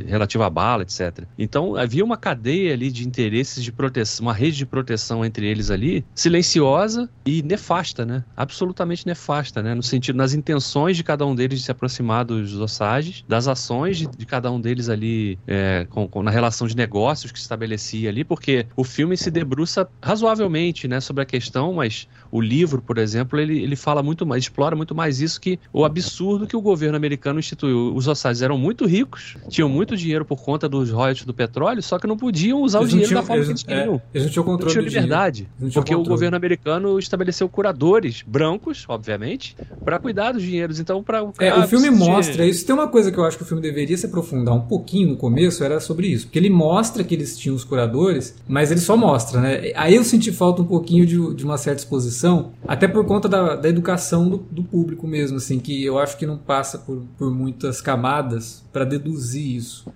relativa à bala, etc. Então havia uma cadeia ali de interesses de proteção, uma rede de proteção entre eles ali, silenciosa e nefasta, né? Absolutamente nefasta, né? No sentido, nas intenções de cada um deles de se aproximar dos Osages, das ações de, de cada um deles ali é, com, com, na relação de negócios que se estabelecia ali, porque o filme se debruça razoavelmente né, sobre a questão, mas o livro, por exemplo, ele, ele fala muito mais, explora muito mais isso que o absurdo que o governo americano americano instituiu. Os Osage eram muito ricos, tinham muito dinheiro por conta dos royalties do petróleo, só que não podiam usar Eles o não dinheiro tinham- da forma eles- que eles queriam. é, eles não tinham Não controle tinha do dinheiro. liberdade. Não tinha Porque o controle. governo americano estabeleceu curadores brancos, obviamente, para cuidar dos dinheiros. Então, para É, o filme mostra isso. Tem uma coisa que eu acho que o filme deveria se aprofundar um pouquinho no começo, era sobre isso. Porque ele mostra que eles tinham os curadores, mas ele só mostra, né? Aí eu senti falta um pouquinho de, de uma certa exposição, até por conta da, da educação do, do público mesmo, assim, que eu acho que não passa por, por muitas camadas para deduzir isso.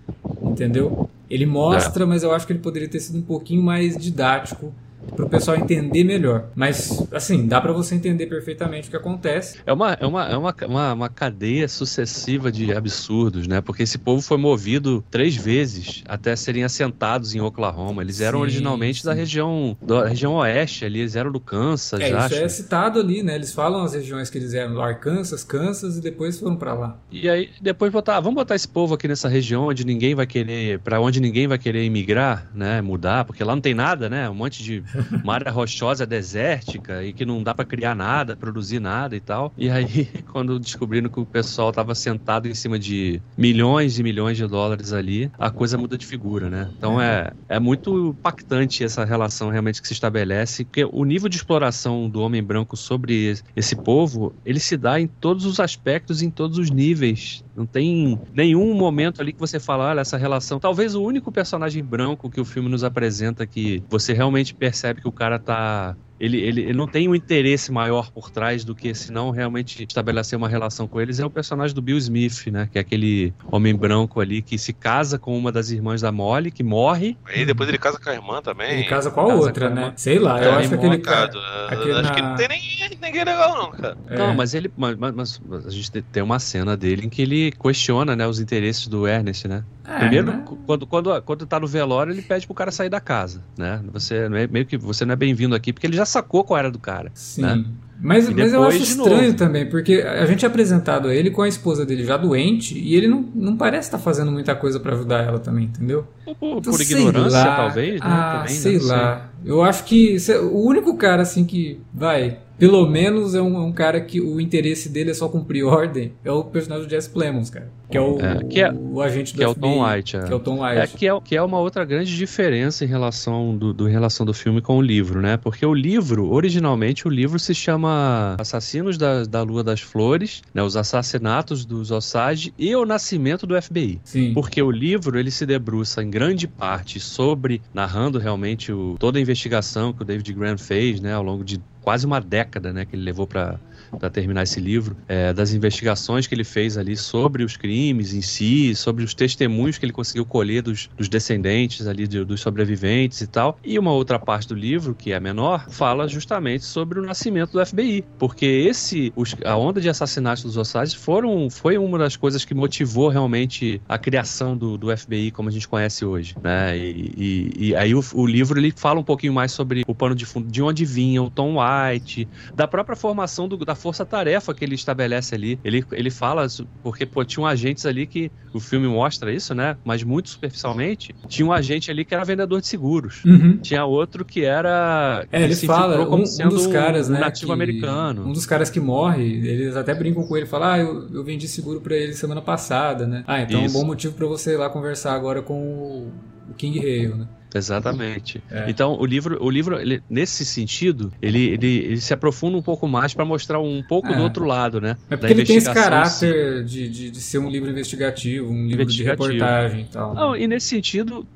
Entendeu? Ele mostra, mas eu acho que ele poderia ter sido um pouquinho mais didático para o pessoal entender melhor. Mas, assim, dá para você entender perfeitamente o que acontece. É uma, é, uma, é uma, uma, uma cadeia sucessiva de absurdos, né? Porque esse povo foi movido três vezes até serem assentados em Oklahoma. Eles eram Sim, originalmente da sim. região da região oeste ali, eles eram do Kansas, É, isso acho. é citado ali, né? Eles falam as regiões que eles eram, Arkansas, Kansas e depois foram pra lá. E aí depois botar, vamos botar esse povo aqui nessa região onde ninguém vai querer, para onde ninguém vai querer imigrar, né, mudar, porque lá não tem nada, né? Um monte de uma área rochosa desértica e que não dá pra criar nada, produzir nada e tal. E aí quando descobriram que o pessoal tava sentado em cima de milhões e milhões de dólares ali, a coisa muda de figura, né? Então é é muito impactante essa relação realmente que se estabelece, porque o nível de exploração do homem branco sobre esse povo, ele se dá em todos os aspectos, em todos os níveis. Não tem nenhum momento ali que você fala, olha, essa relação. Talvez o único personagem branco que o filme nos apresenta que você realmente percebe que o cara tá. Ele, ele, ele não tem um interesse maior por trás do que se não realmente estabelecer uma relação com eles. É o personagem do Bill Smith, né? Que é aquele homem branco ali que se casa com uma das irmãs da Molly, que morre. Aí depois ele casa com a irmã também. Ele casa com a casa outra, com né? Sei lá, É, eu acho que aquele cara. Complicado. aquele Acho que na- não tem nem, ninguém legal, não, cara. É. Não, mas ele. Mas, mas- mas a gente te- tem uma cena dele em que ele questiona, né, os interesses do Ernest, né? É, Primeiro, né? quando, quando, quando tá no velório, ele pede pro cara sair da casa, né? Você é, meio que você não é bem-vindo aqui, porque ele já sacou qual era do cara. Sim. né? Mas, mas eu acho estranho também, porque a gente é apresentado a ele com a esposa dele já doente e ele não, não parece estar fazendo muita coisa pra ajudar ela também, entendeu? Por, Então, por ignorância, lá. talvez, né? Ah, Também, né? sei lá. Eu acho que o único cara assim que vai, pelo menos é um, é um cara que o interesse dele é só cumprir ordem, é o personagem do Jesse Plemons, cara, que é o, É, que é- o agente do que é o FBI, Tom White, é. que é o Tom É White. que, é que é uma outra grande diferença em relação do, do- em relação do filme com o livro, né? Porque o livro, originalmente, o livro se chama Assassinos da, da Lua das Flores, né? Os assassinatos dos Osage e o nascimento do FBI. Sim. Porque o livro ele se debruça em grande parte sobre narrando realmente o- toda a investigação que o David Graham fez, né, ao longo de quase uma década, né, que ele levou para para terminar esse livro, é, das investigações que ele fez ali sobre os crimes em si, sobre os testemunhos que ele conseguiu colher dos, dos descendentes ali, de- dos sobreviventes e tal. E uma outra parte do livro, que é menor, fala justamente sobre o nascimento do FBI, porque esse, os- a onda de assassinatos dos Osage foram, foi uma das coisas que motivou realmente a criação do, do FBI como a gente conhece hoje, né? E, e- e aí o, o livro ele fala um pouquinho mais sobre o pano de fundo, de onde vinha o Tom White, da própria formação do- da força-tarefa que ele estabelece ali. Ele, ele fala, porque pô, tinham agentes ali que o filme mostra isso, né? Mas muito superficialmente, tinha um agente ali que era vendedor de seguros. Uhum. Tinha outro que era. É, ele fala, um, um dos caras, um né? nativo que- americano. Um dos caras que morre, eles até brincam com ele, falam, ah, eu, eu vendi seguro pra ele semana passada, né? Ah, então é um Isso. bom motivo pra você ir lá conversar agora com o, o King Hale, né? Exatamente. É. Então, o livro, o livro ele- nesse sentido, ele, ele, ele se aprofunda um pouco mais para mostrar um pouco É. do outro lado, né? É Da porque ele tem esse caráter de, de, de ser um livro investigativo, um livro Investigativo. de reportagem e tal. né? Não, e nesse sentido,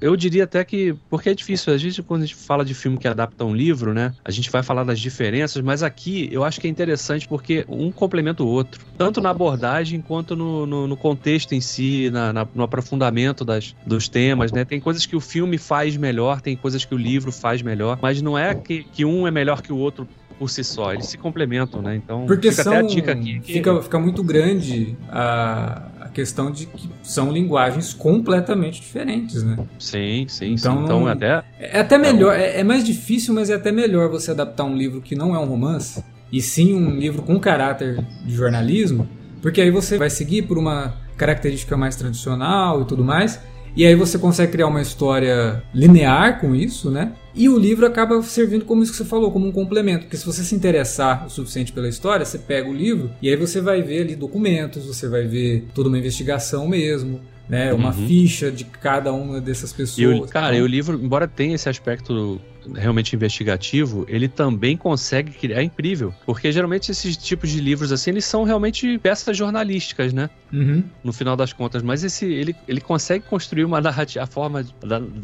eu diria até que. Porque é difícil, a gente, quando a gente fala de filme que adapta um livro, né? A gente vai falar das diferenças, mas aqui eu acho que é interessante porque um complementa o outro. Tanto na abordagem quanto no, no, no contexto em si, na, na- no aprofundamento das, dos temas, né? Tem coisas que o filme faz melhor, tem coisas que o livro faz melhor, mas não é que, que um é melhor que o outro por si só, eles se complementam, né? Então Porque fica são, até a dica aqui. Que... fica, fica muito grande a, a questão de que são linguagens completamente diferentes, né? Sim, sim, Então, sim. Então não- até. É até melhor, é, é mais difícil, mas é até melhor você adaptar um livro que não é um romance, e sim um livro com caráter de jornalismo, porque aí você vai seguir por uma característica mais tradicional e tudo mais, e aí você consegue criar uma história linear com isso, né? E o livro acaba servindo como isso que você falou, como um complemento. Porque se você se interessar o suficiente pela história, você pega o livro e aí você vai ver ali documentos, você vai ver toda uma investigação mesmo. Né, uma Uhum. ficha de cada uma dessas pessoas. E o, cara, e o livro, embora tenha esse aspecto realmente investigativo, ele também consegue criar. É incrível. Porque geralmente esses tipos de livros assim, eles são realmente peças jornalísticas, né? Uhum. No final das contas. Mas esse ele, ele consegue construir uma narrativa, a forma de,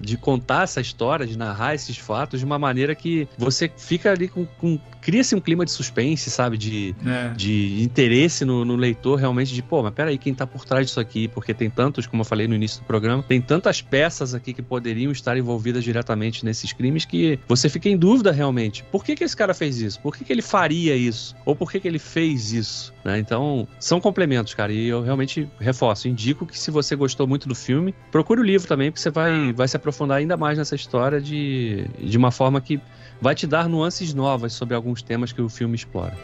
de contar essa história, de narrar esses fatos de uma maneira que você fica ali com. com Cria-se um clima de suspense, sabe? De, É. de interesse no, no leitor, realmente, de, pô, mas peraí, quem tá por trás disso aqui? Porque tem tantos, como eu falei no início do programa, tem tantas peças aqui que poderiam estar envolvidas diretamente nesses crimes que você fica em dúvida realmente. Por que, que esse cara fez isso? Por que, que ele faria isso? Ou por que, que ele fez isso? né? Então, são complementos, cara, e eu realmente reforço, indico que se você gostou muito do filme, procure o livro também, porque você vai, vai se aprofundar ainda mais nessa história de, de uma forma que vai te dar nuances novas sobre alguns temas que o filme explora.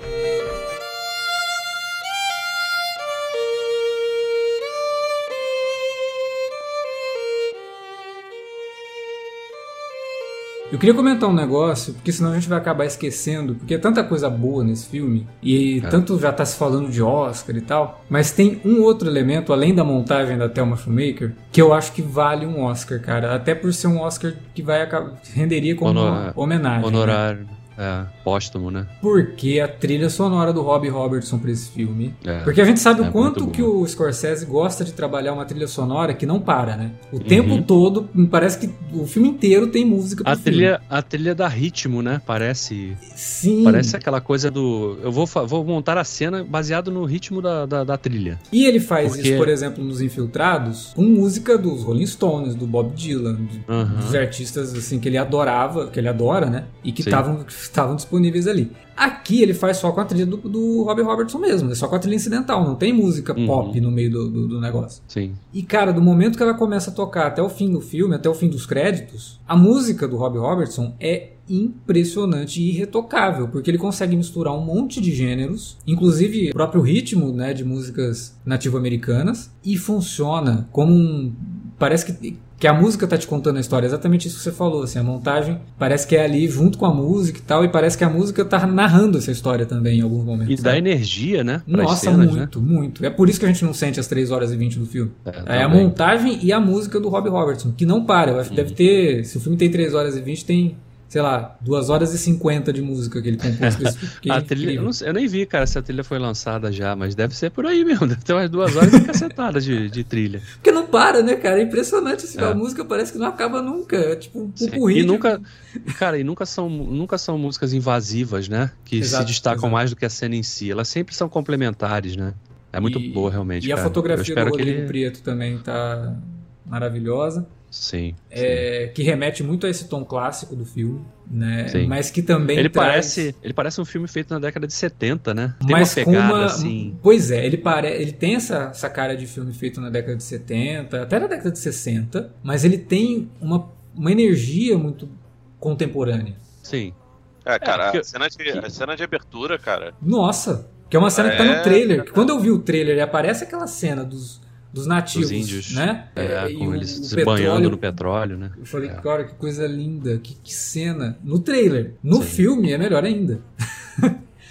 Eu queria comentar um negócio, porque senão a gente vai acabar esquecendo, porque é tanta coisa boa nesse filme, e É. tanto já tá se falando de Oscar e tal, mas tem um outro elemento, além da montagem da Thelma Shoemaker, que eu acho que vale um Oscar, cara. Até por ser um Oscar que vai renderia como Honor- homenagem. né? Honorário, é, póstumo, né? Porque a trilha sonora do Robbie Robertson pra esse filme. É. Porque a gente sabe É o quanto que o Scorsese gosta de trabalhar uma trilha sonora que não para, né? O Uhum. tempo todo, parece que o filme inteiro tem música pro A filme. trilha, a trilha dá ritmo, né? Parece, Sim. parece aquela coisa do. Eu vou, vou montar a cena baseado no ritmo da, da, da trilha. E ele faz Porque- isso, por exemplo, nos Infiltrados, com música dos Rolling Stones, do Bob Dylan, Aham. dos artistas assim que ele adorava, que ele adora, né? E que estavam estavam disponíveis ali. Aqui ele faz só com a trilha do, do Robbie Robertson mesmo, é só com a trilha incidental, não tem música Uhum. pop no meio do, do- do negócio. Sim. E cara, do momento que ela começa a tocar até o fim do filme, até o fim dos créditos, a música do Robbie Robertson é impressionante e irretocável, porque ele consegue misturar um monte de gêneros, inclusive o próprio ritmo, né, de músicas nativo-americanas, e funciona como um parece que que a música tá te contando a história, exatamente isso que você falou, assim, a montagem parece que é ali junto com a música e tal, e parece que a música tá narrando essa história também em alguns momentos. E dá sabe? energia, né? Nossa, cenas, né? muito, muito. É por isso que a gente não sente as 3 horas e 20 do filme. É, É a montagem e a música do Robbie Robertson, que não para. Eu acho que deve ter. Se o filme tem 3 horas e 20, tem, sei lá, 2 horas e 50 de música que ele compôs filme. que é A trilha, eu, não eu nem vi, cara, se a trilha foi lançada já, mas deve ser por aí mesmo. Deve ter umas duas horas e cacetadas de, de trilha. Porque não para, né, cara? É impressionante. Assim, É. A música parece que não acaba nunca. É tipo um pupurri. E nunca, cara, e nunca são, nunca são músicas invasivas, né? Que Exato, se destacam exato. mais do que a cena em si. Elas sempre são complementares, né? É muito E- boa, realmente. E a cara. Eu fotografia do Rodrigo ele... Prieto também tá maravilhosa. Sim. É, que remete muito a esse tom clássico do filme, né? Sim. Mas que também Ele traz... parece, ele parece um filme feito na década de 70, né? Tem mas uma com pegada uma. assim. Pois é, ele, pare... ele tem essa, essa cara de filme feito na década de 70, até na década de 60, mas ele tem uma, uma energia muito contemporânea. Sim. É, cara, porque- a, cena de, a cena de abertura, cara. Nossa! Que é uma cena que tá É, no trailer. cara. Que quando eu vi o trailer e aparece aquela cena dos, dos nativos, Dos índios. né? É, e com eles o se banhando petróleo no petróleo, né? Eu falei, É. cara, que coisa linda, que, que cena. No trailer. No Sim. filme é melhor ainda.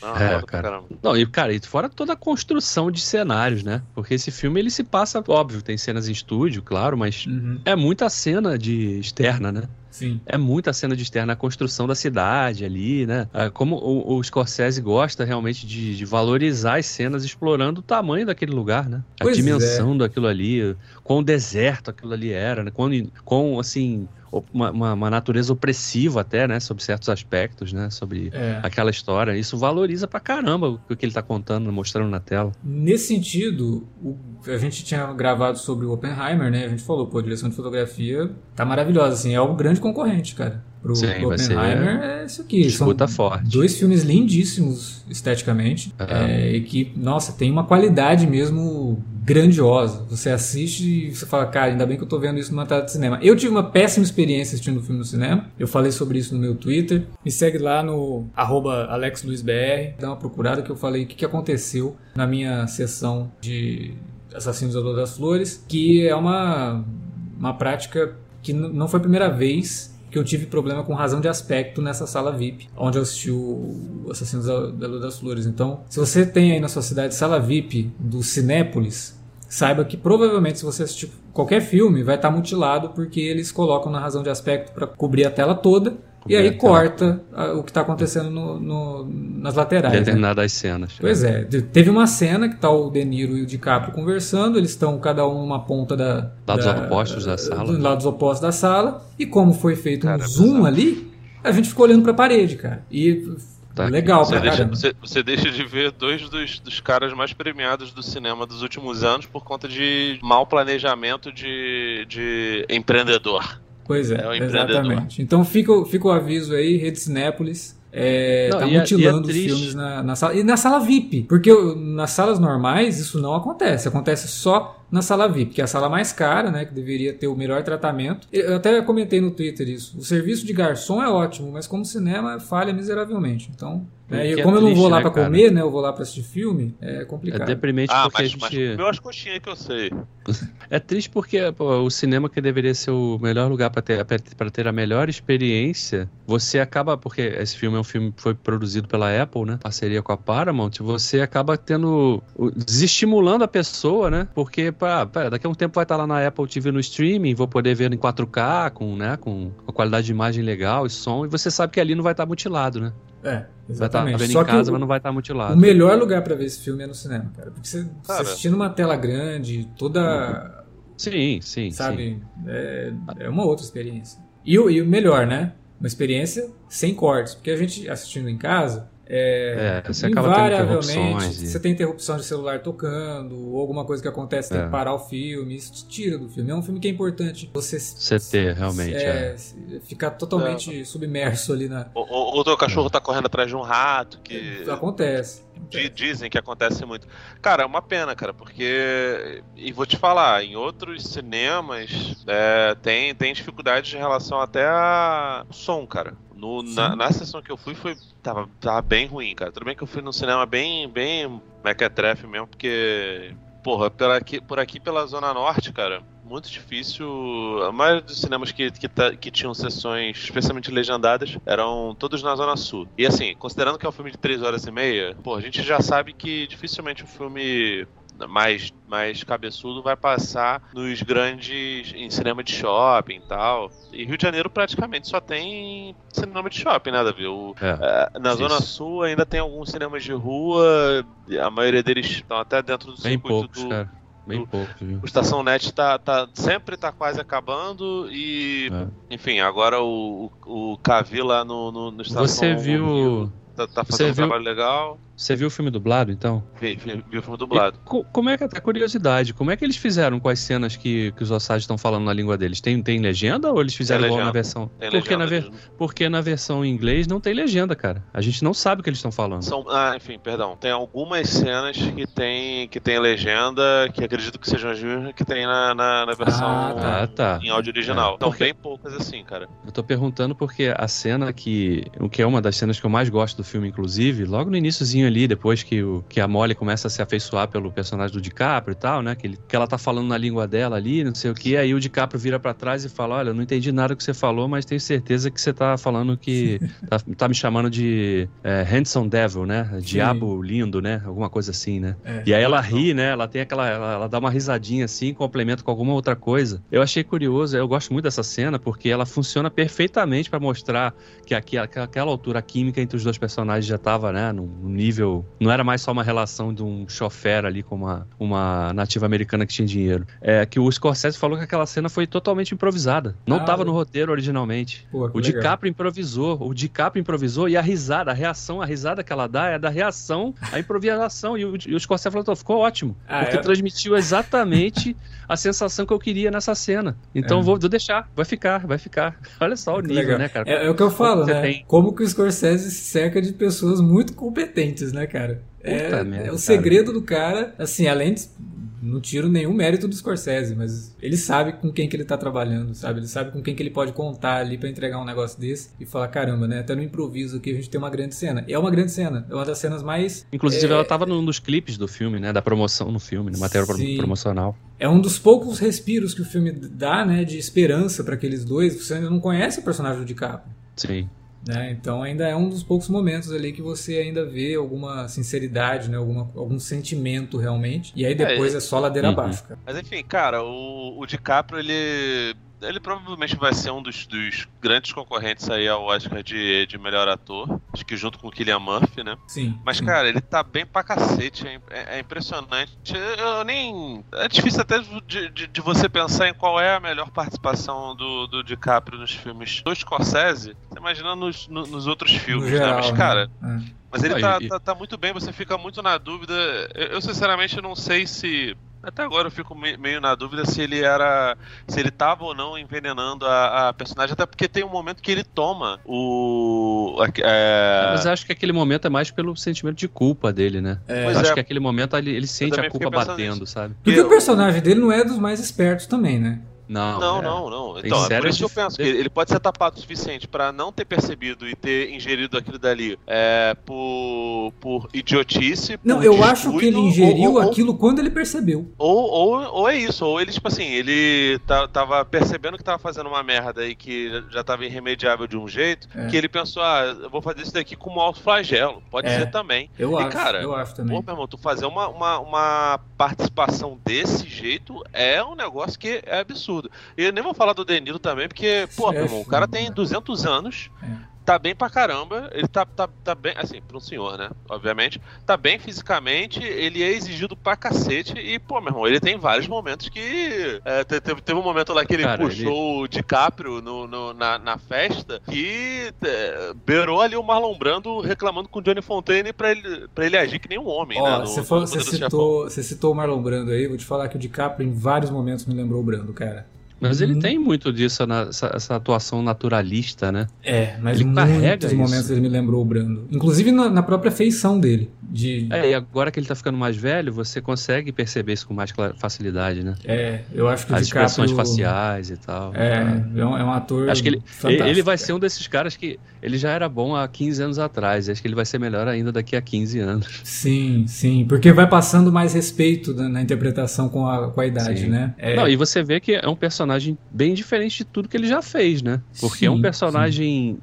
Não, É, cara. Não, e cara, e fora toda a construção de cenários, né? Porque esse filme ele se passa, óbvio, tem cenas em estúdio, claro, mas Uhum, é muita cena de externa, né? sim. É muita cena de externa, a construção da cidade ali, né? Ah, Como o, o Scorsese gosta realmente de, de valorizar as cenas, explorando o tamanho daquele lugar, né? A Pois é. dimensão daquilo ali, quão deserto aquilo ali era, né? Quão, quão assim, uma, uma- uma natureza opressiva até, né? Sobre certos aspectos, né? Sobre É. aquela história. Isso valoriza pra caramba o que ele tá contando, mostrando na tela. Nesse sentido, o- a gente tinha gravado sobre o Oppenheimer, né? A gente falou, pô, a direção de fotografia tá maravilhosa, assim, é o grande concorrente, cara. Pro, Sim, pro Oppenheimer é isso aqui. Disputa São forte. dois filmes lindíssimos esteticamente, É. é, e que, nossa, tem uma qualidade mesmo grandiosa. Você assiste e você fala, cara, ainda bem que eu tô vendo isso numa tela de cinema. Eu tive uma péssima experiência assistindo o filme no cinema. Eu falei sobre isso no meu Twitter. Me segue lá no arroba AlexLuizBR. Dá uma procurada que eu falei o que, que aconteceu na minha sessão de Assassinos da Dor das Flores, que é uma, uma prática que não foi a primeira vez que eu tive problema com razão de aspecto nessa sala VIP, onde eu assisti o Assassinos da, Lua das Flores. Então, se você tem aí na sua cidade sala VIP do Cinépolis, saiba que provavelmente se você assistir qualquer filme vai estar mutilado porque eles colocam na razão de aspecto para cobrir a tela toda e aí corta a, o que está acontecendo no, no, nas laterais. né? Determinadas cenas. Pois é, de- teve uma cena que tá o De Niro e o DiCaprio conversando, eles estão cada um numa ponta da... Lados da- opostos da sala. dos Lados opostos da sala, e como foi feito Cara, um é zoom ali, a gente ficou olhando pra parede, cara. E Tá legal Você deixa, você, você deixa de ver dois dos, dos caras mais premiados do cinema dos últimos anos por conta de mau planejamento de, de empreendedor. Pois é, É exatamente. Então fica, o- fica o aviso aí, Rede Cinépolis. É, Não, tá e é- mutilando é os filmes na, na sala. E na sala VIP. Porque nas salas normais isso não acontece. Acontece só na sala VIP, que é a sala mais cara, né? Que deveria ter o melhor tratamento. Eu até comentei no Twitter isso. O serviço de garçom é ótimo, mas como cinema falha miseravelmente. Então, né, e é como eu não vou lá né, pra cara? comer, né? Eu vou lá pra assistir filme, é É complicado. deprimente Ah, porque mas, a gente. comeu as coxinhas que eu sei. É triste porque pô, o cinema que deveria ser o melhor lugar para ter, pra ter a melhor experiência, você acaba, porque esse filme é um filme que foi produzido pela Apple, né? Parceria com a Paramount, você acaba tendo. desestimulando a pessoa, né? Porque, pá, pera, daqui a um tempo vai estar lá na Apple TV no streaming, vou poder ver em 4K, com, né, com uma qualidade de imagem legal e som, e você sabe que ali não vai estar mutilado, né? É, Vai estar exatamente. vendo Só em casa, o- mas não vai estar mutilado. O melhor lugar pra ver esse filme é no cinema, cara. Porque você, você Cara. assistindo uma tela grande, toda. Sim, sim, sim. sabe? É, é uma outra experiência. E o, e o melhor, né? Uma experiência sem cortes. Porque a gente assistindo em casa. É, É, você acaba tendo invariavelmente, interrupções. e- você tem interrupção de celular tocando, ou alguma coisa que acontece, tem É. que parar o filme, isso te tira do filme. É um filme que é importante você Você ter, realmente. é, é. ficar totalmente submerso ali na. Ou, ou, ou teu cachorro tá correndo atrás de um rato, que Acontece. di- dizem que acontece muito. Cara, é uma pena, cara, porque. E vou te falar, em outros cinemas é, tem, tem dificuldade em relação até a som, cara. No, na, na sessão que eu fui, foi, tava, tava bem ruim, cara. Tudo bem que eu fui num cinema bem, bem mequetrefe mesmo, porque. Porra, pela aqui, por aqui pela Zona Norte, cara, muito difícil. A maioria dos cinemas que, que, tá- que tinham sessões especialmente legendadas eram todos na Zona Sul. E assim, considerando que é um filme de 3 horas e meia, pô, a gente já sabe que dificilmente um filme mais, mais cabeçudo vai passar nos grandes. em cinema de shopping e tal. E Rio de Janeiro praticamente só tem cinema de shopping, nada a ver. O, É. é, na Isso. Zona Sul ainda tem alguns cinemas de rua, a maioria deles estão até dentro do Bem circuito poucos, do, cara. Bem poucos, viu? o Estação Net tá, tá, sempre tá quase acabando e, É. enfim, agora o, o, o Cavi lá no, no, no Estação Você viu. tá, tá você fazendo um viu- trabalho legal. Você viu o filme dublado, então? Vi, vi, vi o filme dublado. E co- como é que, até curiosidade, como é que eles fizeram com as cenas que, que os Osage estão falando na língua deles? Tem, tem legenda ou eles fizeram igual na versão? Tem Porque na, legenda, ver- porque na versão em inglês não tem legenda, cara. A gente não sabe o que eles estão falando. São, ah, enfim, perdão. Tem algumas cenas que tem, que tem legenda, que acredito que sejam as mesmas que tem na, na, na versão Ah, tá. Tá. em áudio original. É. Então, Porque- bem poucas assim, cara. Eu tô perguntando porque a cena que. O que é uma das cenas que eu mais gosto do filme, inclusive, logo no iníciozinho ali, depois que, o, que a Molly começa a se afeiçoar pelo personagem do DiCaprio e tal, né? Que, ele- que ela tá falando na língua dela ali, não sei o que, aí o DiCaprio vira pra trás e fala: Olha, eu não entendi nada que você falou, mas tenho certeza que você tá falando que. tá, tá me chamando de é, Handsome Devil, né? Diabo lindo, né? Alguma coisa assim, né? É. E aí ela ri, né? Ela tem aquela. Ela, ela dá uma risadinha assim, complementa com alguma outra coisa. Eu achei curioso, eu gosto muito dessa cena, porque ela funciona perfeitamente pra mostrar que aqui, aquela altura a química entre os dois personagens já tava, né? Num num nível. Não era mais só uma relação de um chofer ali com uma, uma nativa americana que tinha dinheiro. É que o Scorsese falou que aquela cena foi totalmente improvisada. Não Ah, tava é. no roteiro originalmente. Pô, O legal. DiCaprio improvisou, o DiCaprio improvisou e a risada, a reação, a risada que ela dá é da reação à improvisação. E o, e o Scorsese falou, "Tô, ficou ótimo, Ah, porque é? transmitiu exatamente a sensação que eu queria nessa cena. Então É. vou, vou deixar, vai ficar, vai ficar. Olha só o nível, legal. né, cara? É, é o que eu falo, né? tem- Como que o Scorsese se cerca de pessoas muito competentes, né, cara? É, Puta merda, é o cara. segredo do cara, assim, além de não tiro nenhum mérito do Scorsese, mas ele sabe com quem que ele tá trabalhando, sabe? Ele sabe com quem que ele pode contar ali para entregar um negócio desse e falar, caramba, né? Até no improviso aqui a gente tem uma grande cena. É uma grande cena, é uma das cenas mais... Inclusive é... ela tava num dos clipes do filme, né? Da promoção no filme, no material Sim. promocional. É um dos poucos respiros que o filme dá, né? De esperança para aqueles dois. Você ainda não conhece o personagem do DiCaprio. Sim. Né? Então ainda é um dos poucos momentos ali que você ainda vê alguma sinceridade, né? Alguma, algum sentimento realmente. E aí depois é, é só ladeira uhum. abaixo. Mas enfim, cara, o, o DiCaprio ele ele provavelmente vai ser um dos, dos, grandes concorrentes aí ao Oscar de, de melhor ator. Acho que junto com o Killian Murphy, né? Sim. Mas, sim. cara, ele tá bem pra cacete. É, é, é impressionante. Eu nem. É difícil até de, de, de, você pensar em qual é a melhor participação do, do DiCaprio nos filmes do Scorsese. Você imagina nos, nos outros filmes, geral, né? Mas, cara. Né? É. Mas ele tá, tá, tá, muito bem, você fica muito na dúvida. Eu, eu sinceramente não sei se até agora eu fico meio na dúvida se ele era. se ele tava ou não envenenando a, a personagem, até porque tem um momento que ele toma o. É... Mas acho que aquele momento é mais pelo sentimento de culpa dele, né? É. acho é. que aquele momento ele, ele sente a culpa batendo, nisso. sabe? Porque o personagem dele não é dos mais espertos também, né? Não, não, é. não, não. Então, é por isso que eu penso que ele pode ser tapado o suficiente para não ter percebido e ter ingerido aquilo dali é, por, por idiotice. Não, por eu acho que ele ingeriu ou, ou, aquilo quando ele percebeu. Ou, ou, ou é isso, ou ele, tipo assim, ele tava percebendo que tava fazendo uma merda e que já tava irremediável de um jeito, é. que ele pensou, ah, eu vou fazer isso daqui com um alto flagelo. Pode é. ser também. Eu e, acho, cara, eu acho também. Pô, meu irmão, tu fazer uma, uma, uma participação desse jeito é um negócio que é absurdo absurdo. E eu nem vou falar do Denilo também, porque, pô, meu irmão, o cara tem 200 anos. Tá bem pra caramba. Ele tá, tá, tá bem, assim, pra um senhor, né? Obviamente. Tá bem fisicamente, ele é exigido pra cacete. E, pô, meu irmão, ele tem vários momentos que. É, teve, teve um momento lá que ele Cara, puxou ele... o DiCaprio no, no, na, na festa que é, beirou ali o Marlon Brando reclamando com o Johnny Fontaine pra ele, pra ele agir que nem um homem, Ó, né? Você, citou, você citou o Marlon Brando aí, vou te falar que o DiCaprio em vários momentos me lembrou o Brando, cara. Mas ele uhum. tem muito disso, essa, essa, atuação naturalista, né? É, mas ele carrega muitos momentos ele me lembrou o Brando. Inclusive na, na, própria feição dele. De... É, e agora que ele tá ficando mais velho, você consegue perceber isso com mais facilidade, né? É, eu acho que As DiCaprio... expressões faciais e tal. É, é um, é um ator Acho que ele, ele vai ser um desses caras que... Ele já era bom há 15 anos atrás. Acho que ele vai ser melhor ainda daqui a 15 anos. Sim, sim. Porque vai passando mais respeito na, na interpretação com a, com a idade, sim. né? É... Não, e você vê que é um personagem bem diferente de tudo que ele já fez, né? Porque sim, é um personagem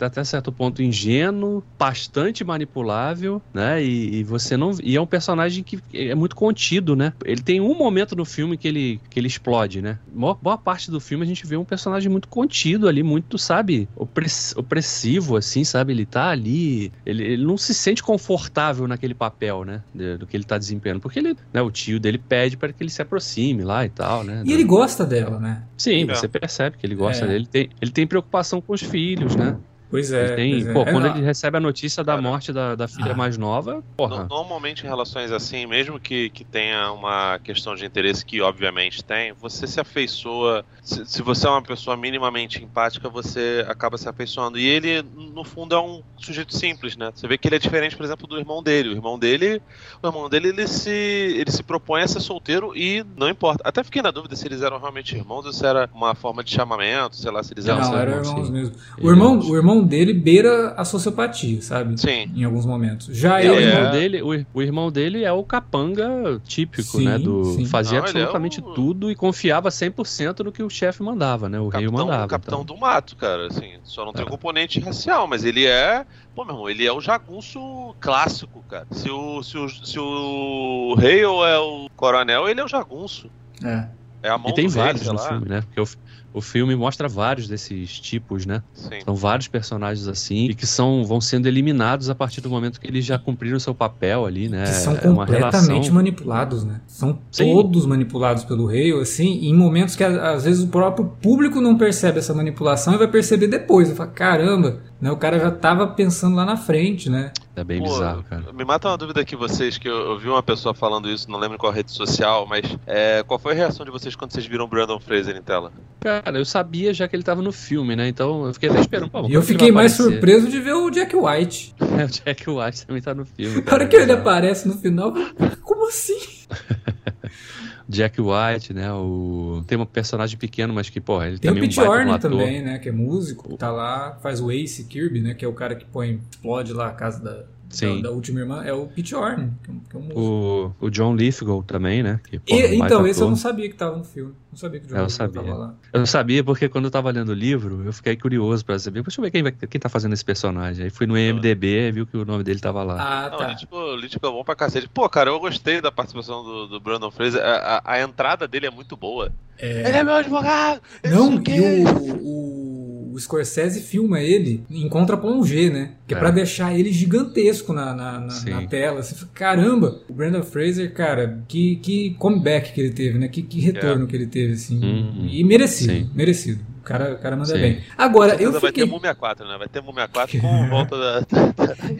até certo ponto ingênuo, bastante manipulável, né? E, e, você não e é um personagem que é muito contido, né? Ele tem um momento no filme que ele que ele explode, né? Boa, boa parte do filme a gente vê um personagem muito contido ali, muito, sabe, opress, opressivo assim, sabe? Ele tá ali, ele, ele não se sente confortável naquele papel, né? Do, do que ele tá desempenhando, porque ele, né, o tio dele pede para que ele se aproxime lá e tal, né? E ele gosta dela, né? Sim, é. você percebe que ele gosta é. dele. Ele tem, ele tem preocupação com os filhos, né? Pois é. Tem, pois é. pô, é. quando ele recebe a notícia da morte da, da filha ah. mais nova, porra. Normalmente em relações assim, mesmo que, que tenha uma questão de interesse que obviamente tem, você se afeiçoa. Se, se você é uma pessoa minimamente empática, você acaba se afeiçoando. E ele, no fundo, é um sujeito simples, né? Você vê que ele é diferente, por exemplo, do irmão dele. O irmão dele, o irmão dele, ele se, ele se propõe a ser solteiro e não importa. Até fiquei na dúvida se eles eram realmente irmãos ou se era uma forma de chamamento, sei lá, se eles eram. Não, eram irmãos mesmo. O irmão, o irmão dele beira a sociopatia, sabe? Sim. Em alguns momentos. Já é, ele. O irmão, dele, o, o, irmão dele é o capanga típico, sim, né? Do, sim. fazia Não, absolutamente é o... tudo e confiava 100% no que o chefe mandava, né? O, capitão, rei mandava. O capitão então. do mato, cara, assim. Só não tem é. componente racial, mas ele é. Pô, meu irmão, ele é o jagunço clássico, cara. Se o, se o, se o rei ou é o coronel, ele é o jagunço. É. É a mão e tem vários rei, no filme, né? Porque o, filme mostra vários desses tipos, né? Sim. São vários personagens assim e que são vão sendo eliminados a partir do momento que eles já cumpriram seu papel ali, né? Que são é completamente relação... manipulados, né? São Sim. todos manipulados pelo rei, assim, em momentos que às vezes o próprio público não percebe essa manipulação e vai perceber depois. Vai falar, caramba, né? O cara já tava pensando lá na frente, né? É bem Pô, bizarro, cara. Me mata uma dúvida aqui vocês, que eu, eu, vi uma pessoa falando isso, não lembro qual rede social, mas é, qual foi a reação de vocês quando vocês viram o Brandon Fraser em tela? Cara, eu sabia já que ele tava no filme, né? Então eu fiquei até esperando. Pô, e eu fiquei mais surpreso de ver o Jack White. É, o Jack White também tá no filme. Cara, a hora que ele aparece no final, como assim? Jack White, né? O... Tem um personagem pequeno, mas que, porra, ele Tem o também é um Pete um Orne também, né? Que é músico, tá lá, faz o Ace Kirby, né? Que é o cara que põe, explode lá a casa da, Sim. da, da última irmã. É o Pete Orne, que é um, que é um músico. O, o John Lithgow também, né? Que, E- porra, baita então, esse eu ator. não sabia que tava no filme. Não sabia que o John Eu Lithgow sabia. tava lá. Eu sabia porque quando eu tava lendo o livro, eu fiquei curioso pra saber. Deixa eu ver quem, vai- quem tá fazendo esse personagem. Aí fui no IMDB e viu que o nome dele tava lá. Ah, Não, tá. Lítico, o Lítico é bom pra cacete. Pô, cara, eu gostei da participação do, do Brandon Fraser. A, a- a entrada dele é muito boa. É. Ele é meu advogado! eu Não, sei o quê. e o, o, o Scorsese filma ele em contra-plongé, né? Que é, É. pra deixar ele gigantesco na, na, na- na tela. Você fala, caramba, o Brandon Fraser, cara, que, que comeback que ele teve, né? Que, que retorno que ele teve, assim. Uhum. E merecido, Sim. merecido. O cara, o cara manda Sim. bem. Agora, eu Certeza Vai ter fiquei, Múmia 4, né? Vai ter Múmia 4 com volta da.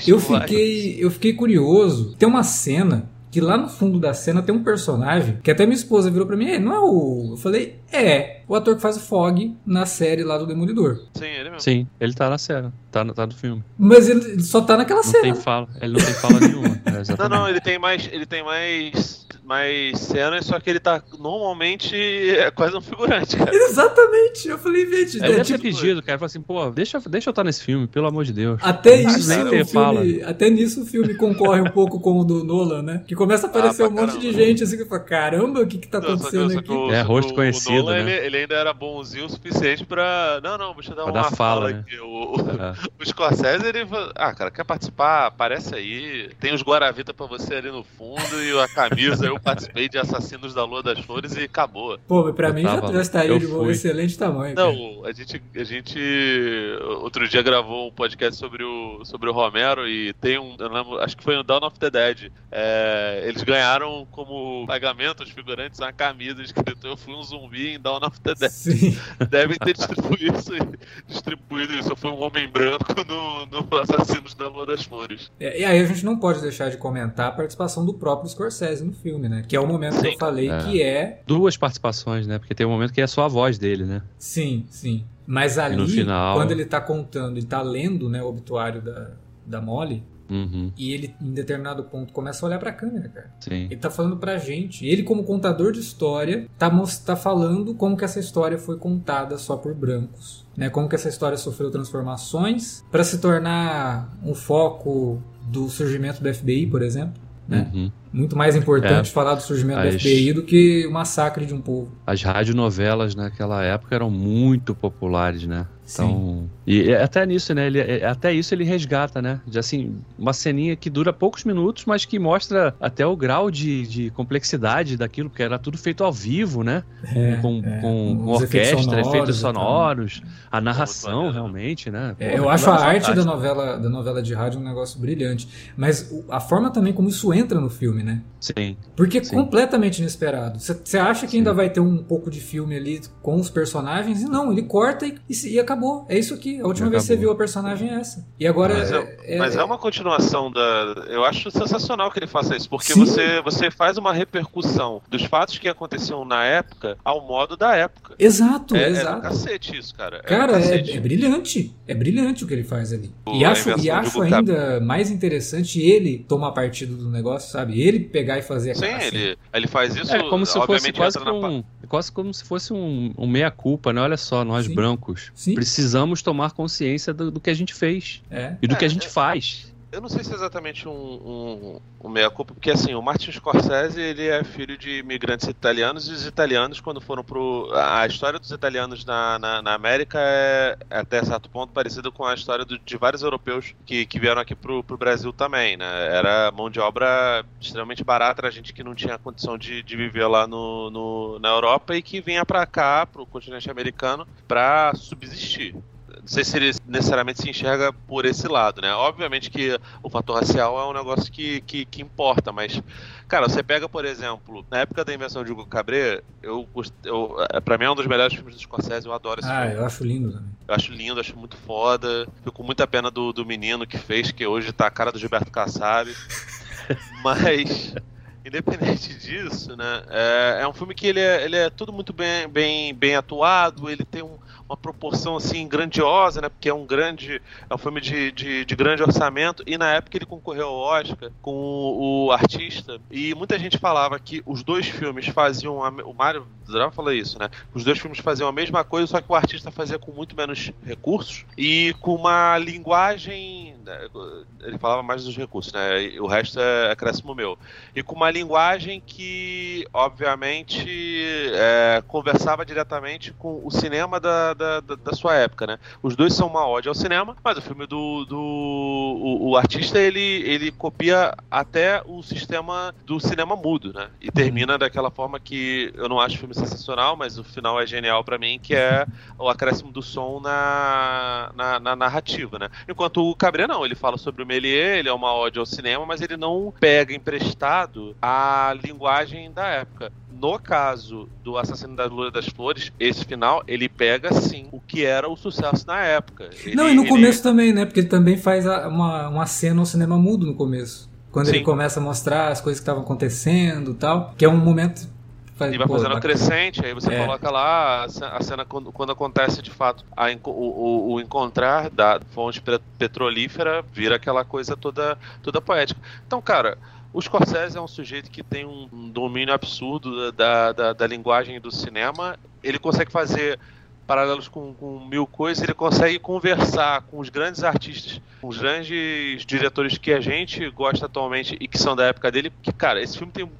eu fiquei, eu fiquei curioso. Tem uma cena que lá no fundo da cena tem um personagem que até minha esposa virou pra mim, "Ei, não é o. Eu falei, é, o ator que faz o Fog na série lá do Demolidor. Sim, ele mesmo. Sim, ele tá na série, tá, no- tá no filme. Mas ele só tá naquela Não cena. tem fala, ele não tem fala nenhuma. É, Não, não, ele tem mais. Ele tem mais. Mais cenas, só que ele tá normalmente é quase um figurante, cara. Exatamente. Eu falei, gente, é, deve tipo, pedido, cara. Falou assim, pô, deixa, deixa eu estar nesse filme, pelo amor de Deus. até isso, ter fala. filme, até nisso o filme concorre um pouco com o do Nolan, né? Que começa a aparecer Ah, um pra monte de caramba. gente assim que fala, caramba, o que que tá Não, só que- acontecendo só que aqui? o- É, rosto o- conhecido, o Nolan, né? ele, ele ainda era bonzinho o suficiente pra. Não, não, deixa eu dar Pra uma dar fala, né? aqui. O, o, É. o Scorsese, ele. Ah, cara, quer participar? Aparece aí. Tem os Guaravita pra você ali no fundo e a camisa. eu participei de Assassinos da Lua das Flores e acabou. Pô, pra Eu mim já, tava- já estaria eu de um fui. excelente tamanho. cara. Não, a gente, a gente outro dia gravou um podcast sobre o, sobre o Romero e tem um, eu lembro, acho que foi no Dawn of the Dead. É, eles ganharam como pagamento os figurantes uma camisa escrito Eu fui um zumbi em Dawn of the Dead. Sim. Devem ter distribuído isso, distribuído isso. Eu fui um homem branco no, no Assassinos da Lua das Flores. É, E aí a gente não pode deixar de comentar a participação do próprio Scorsese no filme, né? Que é o momento que Sim. eu falei É. que é. Duas participações, né? Porque tem um momento que é só a voz dele, né? Sim, sim. Mas ali, no final- quando ele tá contando, ele tá lendo né, o obituário da, da Molly, Uhum, e ele, em determinado ponto, começa a olhar pra câmera, cara. sim. Ele tá falando pra gente. Ele, como contador de história, tá, tá falando como que essa história foi contada só por brancos. Né? Como que essa história sofreu transformações pra se tornar um foco do surgimento do FBI, por exemplo. Né? Uhum. Muito mais importante É. falar do surgimento do As- FBI do que o massacre de um povo. As radionovelas naquela época eram muito populares, né? Sim. Então, e é até nisso, né? Ele, é- até isso ele resgata, né? De assim, uma ceninha que dura poucos minutos, mas que mostra até o grau de, de complexidade daquilo, porque era tudo feito ao vivo, né? É, com, é, com, com orquestra, sonoros efeitos e sonoros, a narração realmente, né? É, Pô, eu acho a arte da novela, da novela de rádio um negócio brilhante. Mas a forma também como isso entra no filme, né? Sim, Porque é Sim. completamente inesperado. Você acha que Sim. ainda vai ter um pouco de filme ali com os personagens? E não, ele corta e, e e acabou. É isso aqui. A última E vez que você acabou. viu a personagem é essa. E agora. Mas é, Mas é uma continuação da. Eu acho sensacional que ele faça isso, porque Sim. você, você faz uma repercussão dos fatos que aconteciam na época ao modo da época. Exato, É, é exato. cacete isso, cara. Cara, é, cacete. é brilhante. É brilhante o que ele faz ali. O- E acho, e acho ainda mais interessante ele tomar partido do negócio, sabe? Ele pegar e fazer Sim, cena. ele, ele faz isso. É como se fosse quase, um, quase como se fosse um, um meia-culpa, né? Olha só, nós Sim. brancos Sim. precisamos tomar consciência do, do que a gente fez É. e do É, que a gente é- faz. Eu não sei se é exatamente um, um, um meia-culpa, porque assim, o Martin Scorsese ele é filho de imigrantes italianos e os italianos, quando foram pro. A história dos italianos na, na, na América é, é até certo ponto parecida com a história do- de vários europeus que, que vieram aqui pro, pro Brasil também, né? Era mão de obra extremamente barata, era gente que não tinha condição de, de viver lá no, no- na Europa e que vinha pra cá, pro continente americano, pra subsistir. Não sei se ele necessariamente se enxerga por esse lado, né? Obviamente que o fator racial é um negócio que, que, que importa, mas, cara, você pega, por exemplo, na época da invenção de Hugo Cabret, eu, eu, é, pra mim é um dos melhores filmes do Scorsese, eu adoro esse Ah, filme. eu acho lindo também. Eu acho lindo, acho muito foda. Fico com muita pena do, do menino que fez, que hoje tá a cara do Gilberto Kassab. Mas, independente disso, né? É, é um filme que ele é, ele é tudo muito bem, bem, bem atuado, ele tem um, uma proporção assim grandiosa, né? Porque é um grande, é um filme de, de, de, grande orçamento e na época ele concorreu ao Oscar com o, o, artista e muita gente falava que os dois filmes faziam a, o Mário Zdrava falou isso, né? Os dois filmes faziam a mesma coisa, só que o artista fazia com muito menos recursos e com uma linguagem, né? ele falava mais dos recursos, né? O resto é acréscimo meu e com uma linguagem que obviamente é, conversava diretamente com o cinema da da, da, da, sua época, né? Os dois são uma ode ao cinema, mas o filme do, do o, o, artista ele, ele copia até o sistema do cinema mudo, né? E termina uhum. daquela forma que eu não acho o filme sensacional, mas o final é genial para mim, que é o acréscimo do som na, na, na, narrativa, né? Enquanto o Cabré não, ele fala sobre o Méliès, ele é uma ode ao cinema, mas ele não pega emprestado a linguagem da época. No caso do Assassino da Lua das Flores, esse final, ele pega sim o que era o sucesso na época. Ele, Não, e no ele... começo também, né? Porque ele também faz uma, uma cena, um cinema mudo no começo. Quando sim. ele começa a mostrar as coisas que estavam acontecendo e tal, que é um momento e vai fazendo bacana. crescente, aí você é. coloca lá a cena quando, quando acontece de fato a, o, o, o, encontrar da fonte petrolífera, vira aquela coisa toda, toda poética. Então, cara, o Scorsese é um sujeito que tem um domínio absurdo da, da, da linguagem do cinema. Ele consegue fazer paralelos com, com, mil coisas, ele consegue conversar com os grandes artistas, com os grandes diretores que a gente gosta atualmente e que são da época dele. Que, cara, esse filme tem.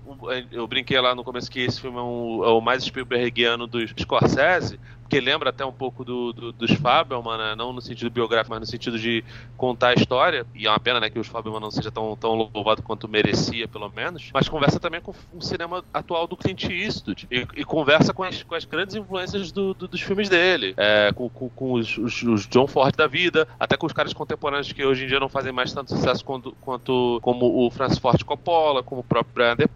Eu brinquei lá no começo que esse filme é, um, é o mais Spielbergiano dos Scorsese, que lembra até um pouco do, do, dos Fabelman, né? não no sentido biográfico, mas no sentido de contar a história. E é uma pena né, que os Fabelman não seja tão, tão louvado quanto merecia, pelo menos. Mas conversa também com o cinema atual do Clint Eastwood. E, e conversa com as, com as grandes influências do, do, dos filmes dele. É, com, com, com os, os, os, John Ford da vida, até com os caras contemporâneos que hoje em dia não fazem mais tanto sucesso quanto, quanto como o Francis Ford Coppola, como o próprio Brian De.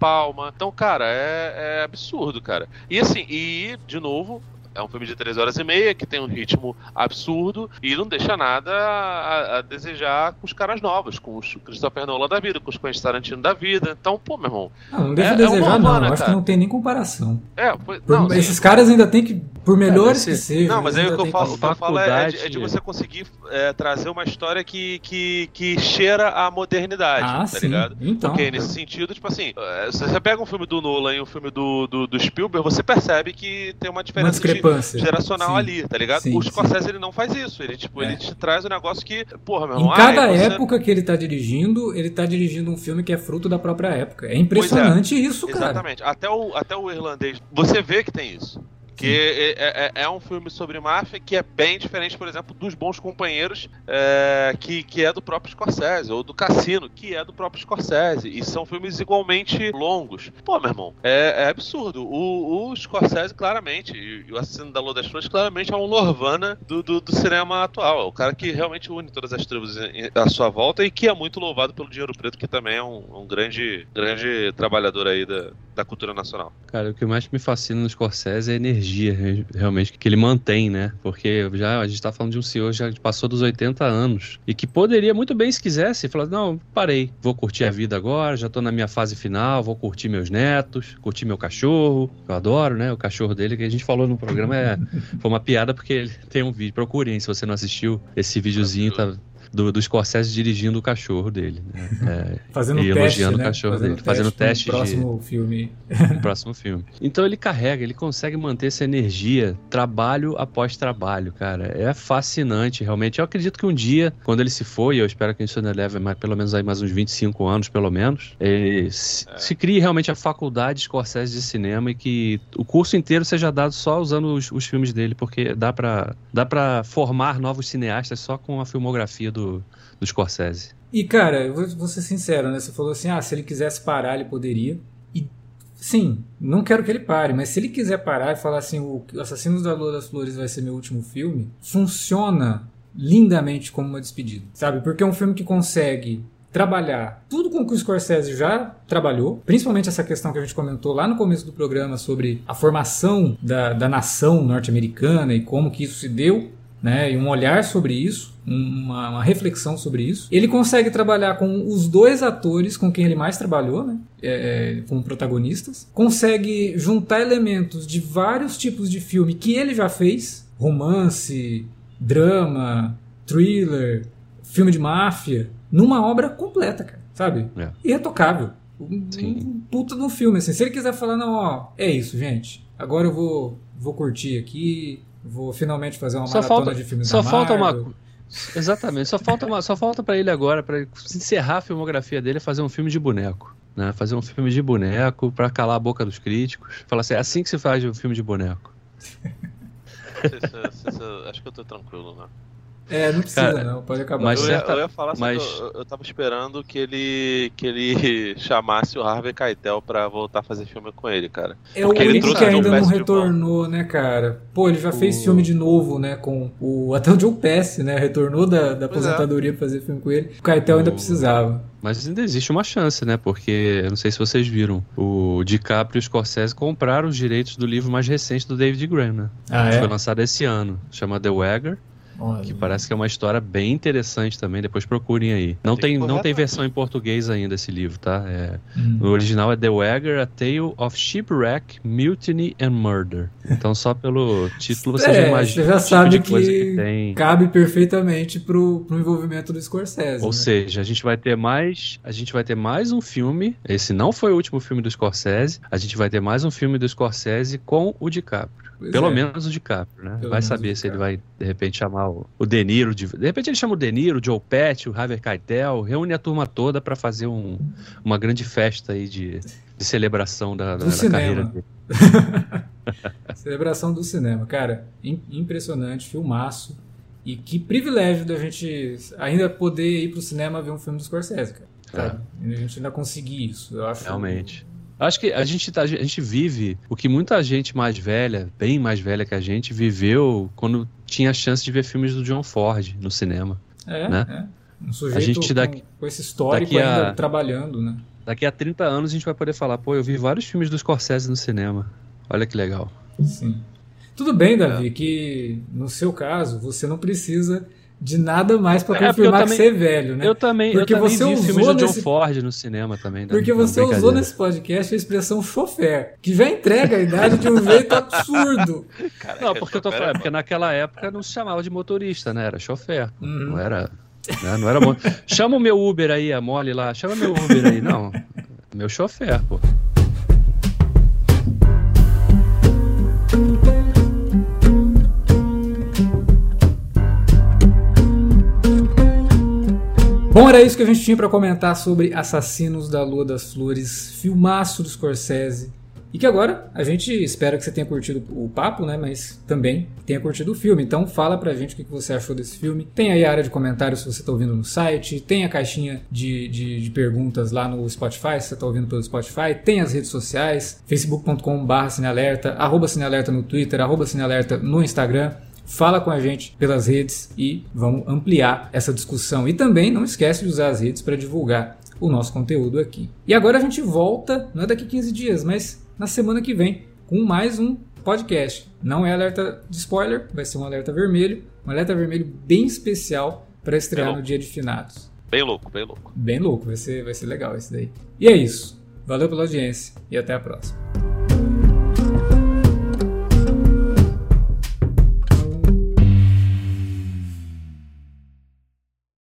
Então, cara, é, é absurdo, cara. E assim, e, de novo, é um filme de 3 horas e meia que tem um ritmo absurdo e não deixa nada a, a desejar com os caras novos, com os Christopher Nolan da vida, com os Quentin Tarantino da vida. Então, pô, meu irmão. Não, não deixa é, a desejar, é não. Humana, acho que não tem nem comparação. É, foi, não, por, esses caras ainda tem que, por melhores que sejam. Não, mas aí o que eu falo, o que eu falo é, de, é, de, você conseguir é, trazer uma história que, que, que cheira a modernidade, ah, tá sim. ligado? Então. Porque nesse sentido, tipo assim, é, se você pega um filme do Nolan e um filme do, do, do Spielberg, você percebe que tem uma diferença uma discrepância. geracional sim. ali, tá ligado? Sim, o Scorsese ele não faz isso. Ele, tipo, é. ele te traz um negócio que, porra, meu irmão. Em cada ai, época você... que ele tá dirigindo, ele tá dirigindo um filme que é fruto da própria época. É impressionante é. isso, cara. Exatamente. Até o, até o irlandês. Você vê que tem isso. Que é, é, é, um filme sobre máfia que é bem diferente, por exemplo, dos Bons Companheiros, é, que, que é do próprio Scorsese, ou do Cassino, que é do próprio Scorsese. E são filmes igualmente longos. Pô, meu irmão, é, é absurdo. O, o, Scorsese, claramente, e o Assassino da Lua das Flores, claramente é um Lorvana do, do, do, cinema atual. É o cara que realmente une todas as tribos à sua volta e que é muito louvado pelo Dinheiro Preto, que também é um, um grande, grande trabalhador aí da, da cultura nacional. Cara, o que mais me fascina no Scorsese é a energia realmente que ele mantém, né? Porque já a gente está falando de um senhor já passou dos 80 anos e que poderia muito bem, se quisesse, falar: não, parei, vou curtir a vida agora, já estou na minha fase final, vou curtir meus netos, curtir meu cachorro, eu adoro, né? O cachorro dele que a gente falou no programa é, foi uma piada porque ele tem um vídeo, procurem se você não assistiu esse videozinho, tá do, do Scorsese dirigindo o cachorro dele. Né? É, fazendo e teste, elogiando né? o cachorro fazendo dele. Fazendo teste. No próximo de... filme. no próximo filme. Então ele carrega, ele consegue manter essa energia trabalho após trabalho, cara. É fascinante, realmente. Eu acredito que um dia, quando ele se for, e eu espero que isso ainda leve mais, pelo menos aí mais uns 25 anos, pelo menos, se, é. se crie realmente a faculdade Scorsese de cinema e que o curso inteiro seja dado só usando os, os filmes dele, porque dá para dá pra formar novos cineastas só com a filmografia do do, do Scorsese. E, cara, eu vou ser sincero, né? Você falou assim, ah, se ele quisesse parar, ele poderia. E, sim, não quero que ele pare, mas se ele quiser parar e falar assim, o Assassinos da Lua das Flores vai ser meu último filme, funciona lindamente como uma despedida, sabe? Porque é um filme que consegue trabalhar tudo com que o Scorsese já trabalhou, principalmente essa questão que a gente comentou lá no começo do programa sobre a formação da, da nação norte-americana e como que isso se deu, né, e um olhar sobre isso, uma, uma, reflexão sobre isso. Ele consegue trabalhar com os dois atores com quem ele mais trabalhou, né, é, é, como protagonistas. Consegue juntar elementos de vários tipos de filme que ele já fez, romance, drama, thriller, filme de máfia, numa obra completa, cara, sabe? É. Irretocável. Um, um puta no filme, assim. Se ele quiser falar, não, ó, é isso, gente. Agora eu vou, vou curtir aqui, vou finalmente fazer uma só maratona falta, de filmes Só da falta uma Exatamente, só falta uma, só falta para ele agora para encerrar a filmografia dele fazer um filme de boneco. Né, fazer um filme de boneco para calar a boca dos críticos. Falar assim, é assim que se faz um filme de boneco. acho que eu tô tranquilo, né? É, não precisa Cara, não, pode acabar. Mas eu, ia, eu ia falar mas... eu, eu tava esperando que ele, que ele chamasse o Harvey Keitel pra voltar a fazer filme com ele, cara. É Porque o único que ainda não retornou, né, cara? Pô, ele já o... fez filme de novo, né, com o... Até o Joe Pass, né, retornou da, da é. aposentadoria é. pra fazer filme com ele. O Keitel o... ainda precisava. Mas ainda existe uma chance, né? Porque, eu não sei se vocês viram, o DiCaprio e o Scorsese compraram os direitos do livro mais recente do David Graham, né? Ah, é? Foi lançado esse ano. Chama The Wagger. Olha. Que parece que é uma história bem interessante também. Depois procurem aí. Não tem, tem não tem versão em português ainda esse livro, tá? É, hum. O original é The Wagger, A Tale of Shipwreck, Mutiny and Murder. Então só pelo título você é, já imagina. Você já sabe tipo que, que tem. cabe perfeitamente pro, pro envolvimento do Scorsese. Ou né? seja, a gente vai ter mais. A gente vai ter mais um filme. Esse não foi o último filme do Scorsese. A gente vai ter mais um filme do Scorsese com o DiCaprio. Pois Pelo é. menos o DiCaprio, né? Pelo vai saber se ele vai, de repente, chamar o, o De Niro. De, de repente ele chama o De Niro, o Joe Pesci, o Harvey Keitel, reúne a turma toda para fazer um, uma grande festa aí de, de celebração da, da, da carreira dele. celebração do cinema. Cara, impressionante, filmaço. E que privilégio da gente ainda poder ir pro cinema ver um filme do Scorsese, cara. É. A gente ainda conseguir isso. Eu acho Realmente. Acho que a gente, tá, a gente vive o que muita gente mais velha, bem mais velha que a gente, viveu quando tinha a chance de ver filmes do John Ford no cinema. É, né? é. Um sujeito a gente daqui, com, com esse histórico ainda a, trabalhando, né? Daqui a 30 anos a gente vai poder falar, pô, eu vi vários filmes dos Scorsese no cinema. Olha que legal. Sim. Tudo bem, Davi, é. que no seu caso você não precisa de nada mais para é, confirmar também, que você é velho, né? Eu também, porque eu também você vi usou filmes nesse... do John Ford no cinema também. Porque você usou nesse podcast a expressão chofer, que já entrega a idade de um jeito absurdo. Caraca, não, porque eu tô falando, é porque naquela época não se chamava de motorista, né? Era chofer. Uhum. Não era. Né? Não era. Chama o meu Uber aí, a mole lá. Chama meu Uber aí. Não. Meu chofer, pô. Bom, era isso que a gente tinha para comentar sobre Assassinos da Lua das Flores, filmaço do Scorsese. E que agora a gente espera que você tenha curtido o papo, né? Mas também tenha curtido o filme. Então fala pra gente o que você achou desse filme. Tem aí a área de comentários se você tá ouvindo no site. Tem a caixinha de, de, de perguntas lá no Spotify, se você tá ouvindo pelo Spotify. Tem as redes sociais, facebook.com.br cinealerta, arroba cinealerta no Twitter, arroba cinealerta no Instagram fala com a gente pelas redes e vamos ampliar essa discussão. E também não esquece de usar as redes para divulgar o nosso conteúdo aqui. E agora a gente volta, não é daqui 15 dias, mas na semana que vem, com mais um podcast. Não é alerta de spoiler, vai ser um alerta vermelho, um alerta vermelho bem especial para estrear no dia de finados. Bem louco, bem louco. Bem louco, vai ser, vai ser legal esse daí. E é isso. Valeu pela audiência e até a próxima.